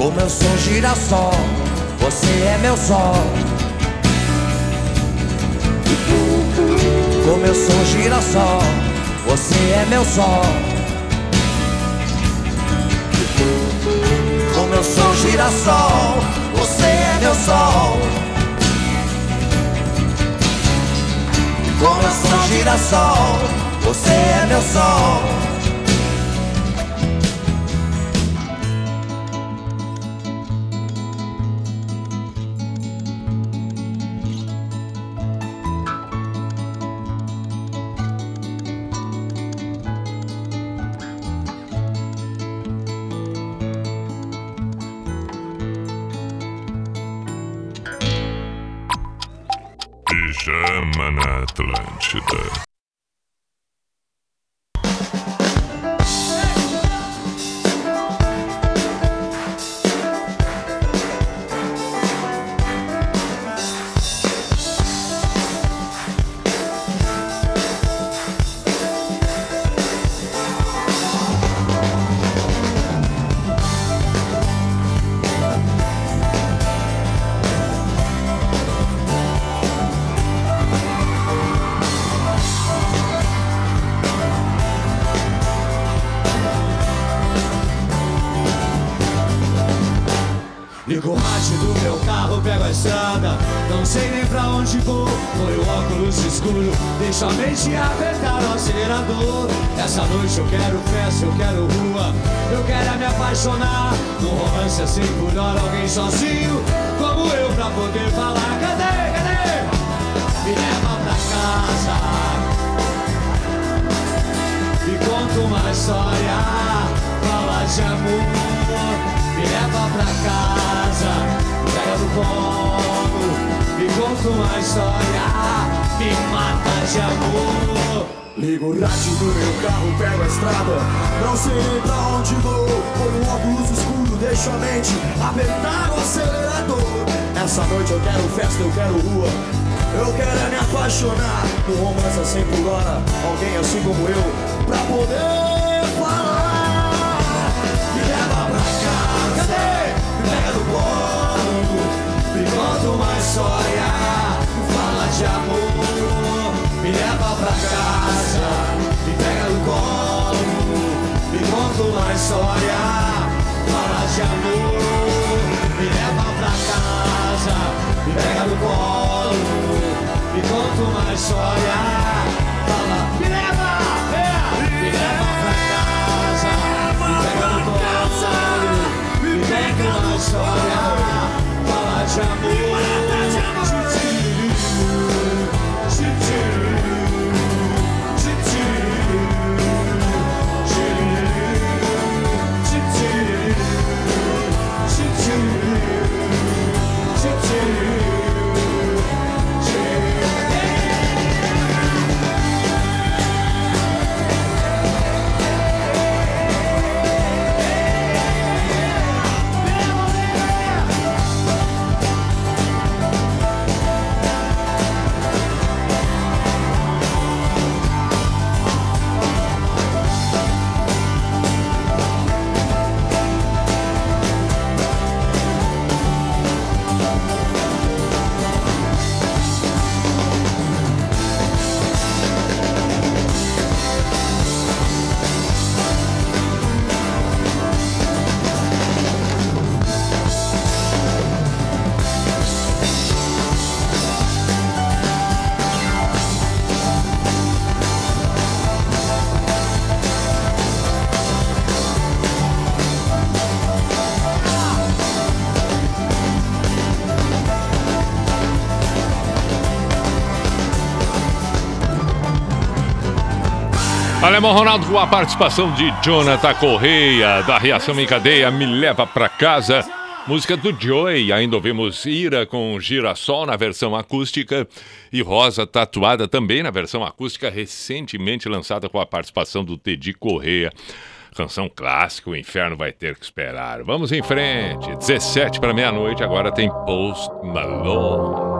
Como eu sou girassol, você é meu sol. Como eu sou girassol, você é meu sol. Como eu sou girassol, você é meu sol. Como eu sou girassol, você é meu sol. Atlântida. Ligo pego a estrada. Não sei nem pra onde vou. Põe o óculos escuro. Deixo a mente apertar o acelerador. Essa noite eu quero festa, eu quero rua. Eu quero é me apaixonar. Num romance assim por hora Alguém sozinho. Como eu pra poder falar. Cadê, cadê? Me leva pra casa. E conta uma história. Fala de amor. Me leva pra casa, no colo Me conta uma história, me mata de amor. Ligo o rádio do meu carro, pego a estrada Não sei pra onde vou. Põe um óculos escuro, deixo a mente Apertar o acelerador. Essa noite eu quero festa, eu quero rua. Eu quero é me apaixonar. Um romance assim por hora Alguém assim como eu Pra poder falar. Me leva pra casa Cadê? Me pega história fala de amor. Me leva pra casa, me pega no colo, me conta uma história. Fala de amor, me leva pra casa, me pega no colo, me conta uma história. Fala, me leva, é, me leva pra casa, me pega no colo, me conta uma história. Fala de amor. Alemão Ronaldo com a participação de Jonathan Correia, da Reação em Cadeia, Me Leva Pra Casa. Música do Joey, ainda ouvimos Ira com Girassol na versão acústica e Rosa Tatuada também na versão acústica, recentemente lançada com a participação do Teddy Correia. Canção clássica, o inferno vai ter que esperar. Vamos em frente, 17 para meia-noite, agora tem Post Malone.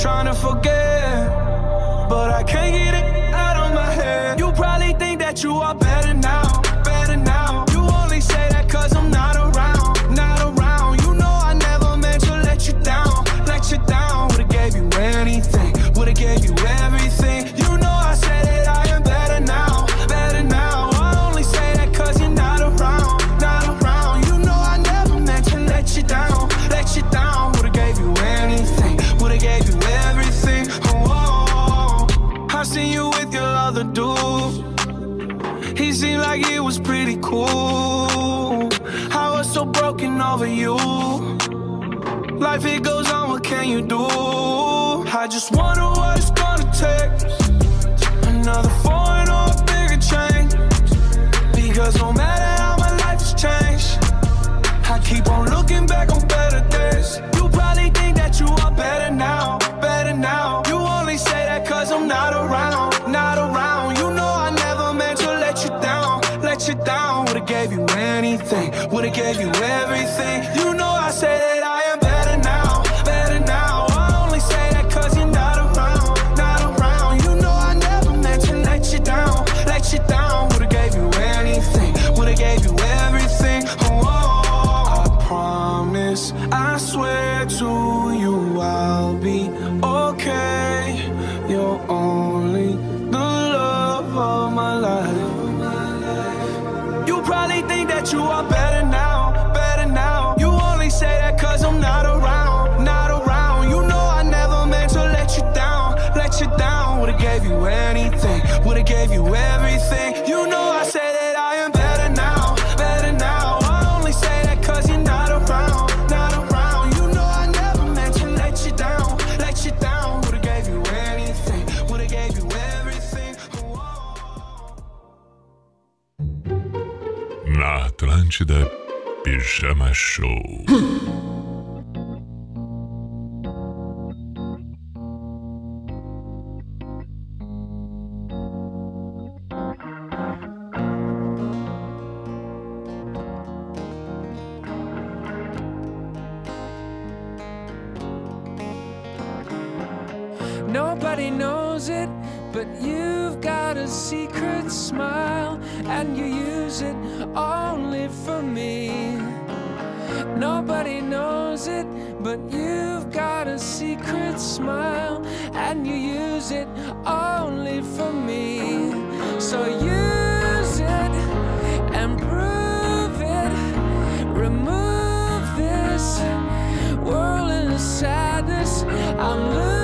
Trying to forget. But I can't get it out of my head. You probably think that you are better now, I was so broken over you. Life it goes on, what can you do? I just wonder what it's anything, would've gave you everything. słuchacie The Pyjama Show. Nobody knows it, but you've got a secret smile, and you use it all for me. Nobody knows it, but you've got a secret smile, and you use it only for me. So use it and prove it. Remove this whirling sadness. I'm losing.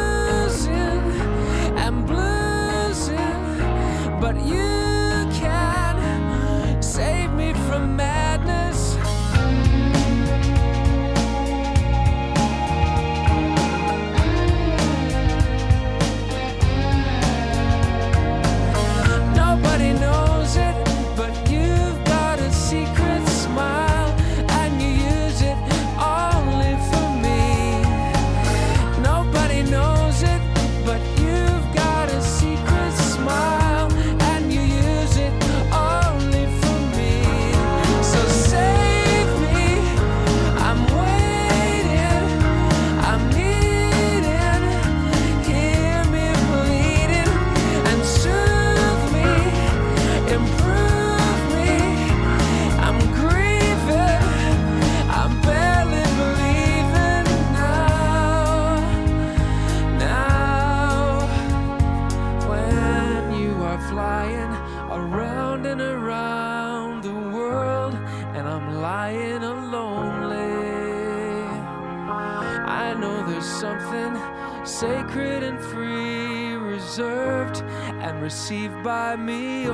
received by me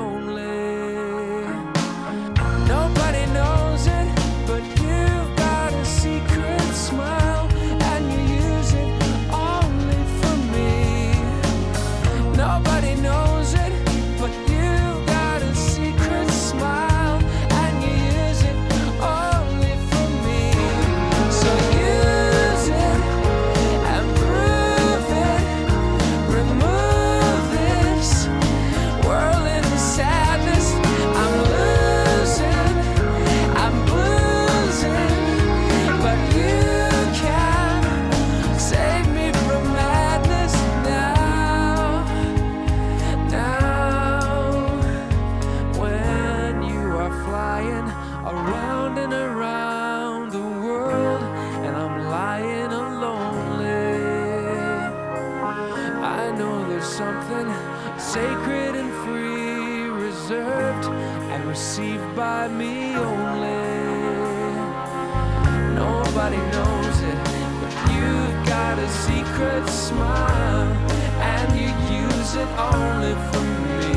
It's it only for me.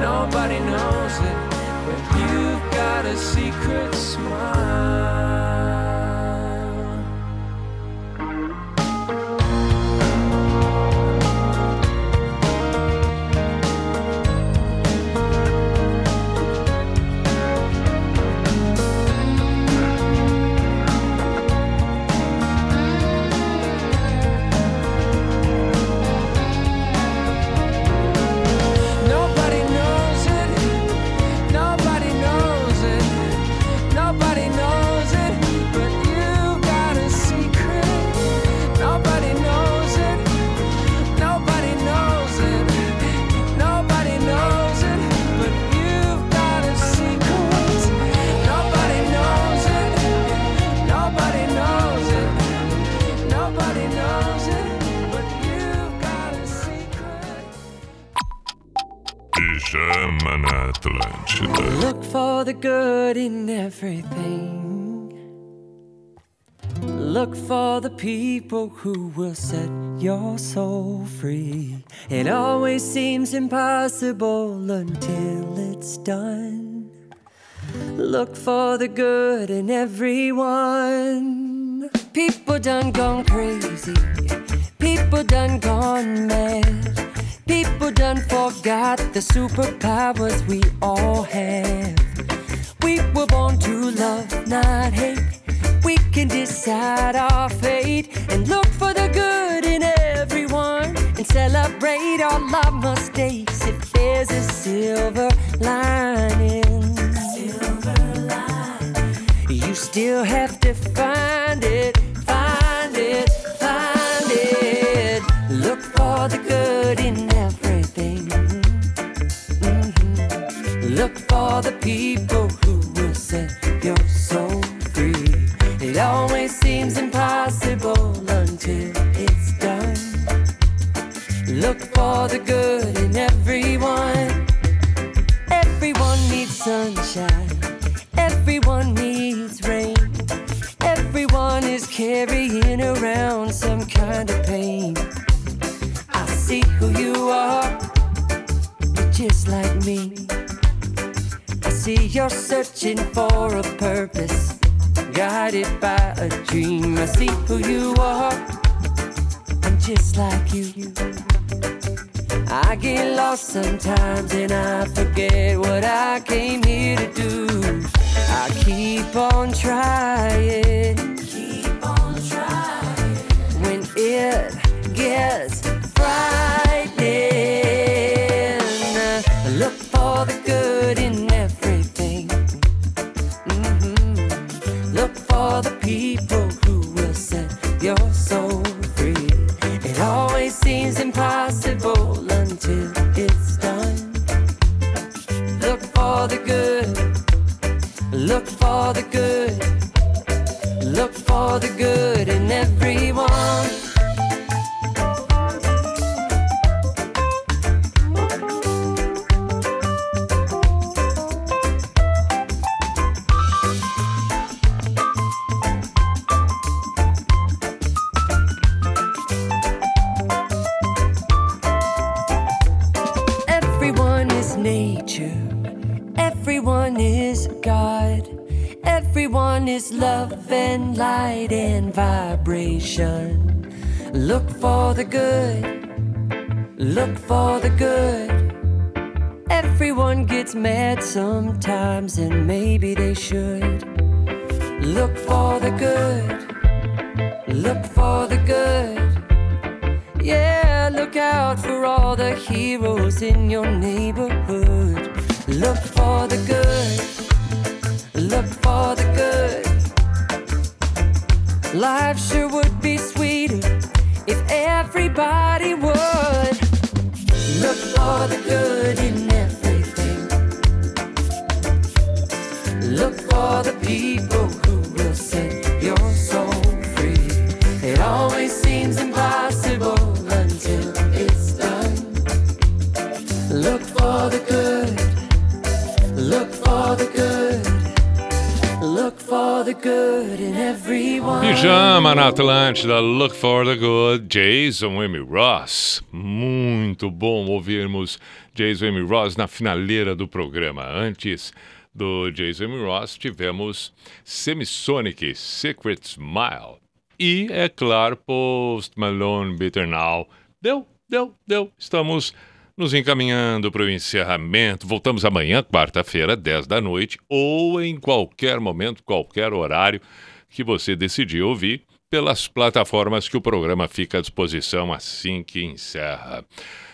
Nobody knows it, but you've got a secret smile. should. Look for the good in everything. Look for the people who will set your soul free. It always seems impossible until it's done. Look for the good in everyone. People done gone crazy. People done gone mad. People done forgot the superpowers we all have. We were born to love, not hate. We can decide our fate and look for the good in everyone and celebrate all our mistakes if there's a silver lining. Silver lining. You still have to find it, find it, Look for the people who will set your soul free. It always seems impossible until it's done. Look for the good in everyone. Everyone needs sunshine. Everyone needs rain. Everyone is carrying around some kind of pain. I see who you are. You're just like me. I see you're searching for a purpose, guided by a dream. I see who you are. I'm just like you. I get lost sometimes and I forget what I came here to do. I keep on trying. Keep on trying. When it gets frightening, look for the good in seems impossible until it's done. Look for the good. Look for the good. Look for the good is love and light and vibration. Look for the good. Look for the good. Everyone gets mad sometimes, and maybe they should. Look for the good. Look for the good. Yeah, look out for all the heroes in your neighborhood. Look for the good. Look for the good. Life sure would be sweeter if everybody would. Look for the good in everything. Look for the people who Pijama na Atlântida, Look for the Good, Jason M. Ross. Muito bom ouvirmos Jason M. Ross na finaleira do programa. Antes do Jason M. Ross, tivemos Semisonic, Secret Smile. E, é claro, Post Malone Bitter Now. Deu, deu, deu. Estamos nos encaminhando para o encerramento. Voltamos amanhã, quarta-feira, 10 da noite, ou em qualquer momento, qualquer horário que você decidir ouvir, pelas plataformas que o programa fica à disposição assim que encerra.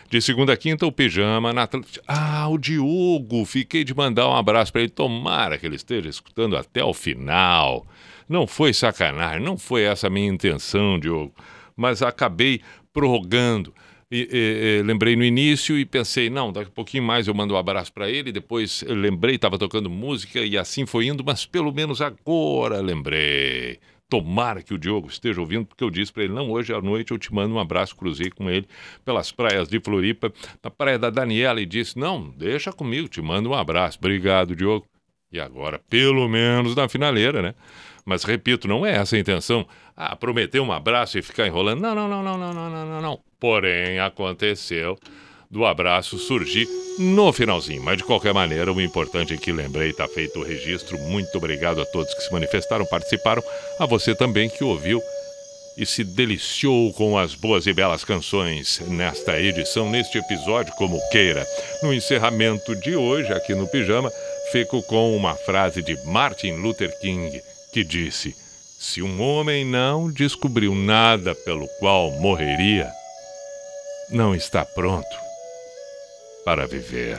De segunda a quinta, o Pijama na. Ah, o Diogo! Fiquei de mandar um abraço para ele. Tomara que ele esteja escutando até o final. Não foi sacanagem, não foi essa a minha intenção, Diogo. Mas acabei prorrogando. E, e, lembrei no início e pensei, não, daqui a pouquinho mais eu mando um abraço para ele. Depois lembrei, estava tocando música e assim foi indo, mas pelo menos agora lembrei. Tomara que o Diogo esteja ouvindo, porque eu disse para ele: não, hoje à noite eu te mando um abraço. Cruzei com ele pelas praias de Floripa, na praia da Daniela, e disse: não, deixa comigo, te mando um abraço. Obrigado, Diogo. E agora, pelo menos na finaleira, né? Mas repito, não é essa a intenção. Ah, prometer um abraço e ficar enrolando. Não, não, não, não, não, não, não, não, não. Porém, aconteceu do abraço surgir no finalzinho. Mas de qualquer maneira, o importante é que lembrei, está feito o registro. Muito obrigado a todos que se manifestaram, participaram, a você também que ouviu e se deliciou com as boas e belas canções nesta edição, neste episódio, como queira. No encerramento de hoje, aqui no Pijama, fico com uma frase de Martin Luther King, que disse: Se um homem não descobriu nada pelo qual morreria, não está pronto para viver.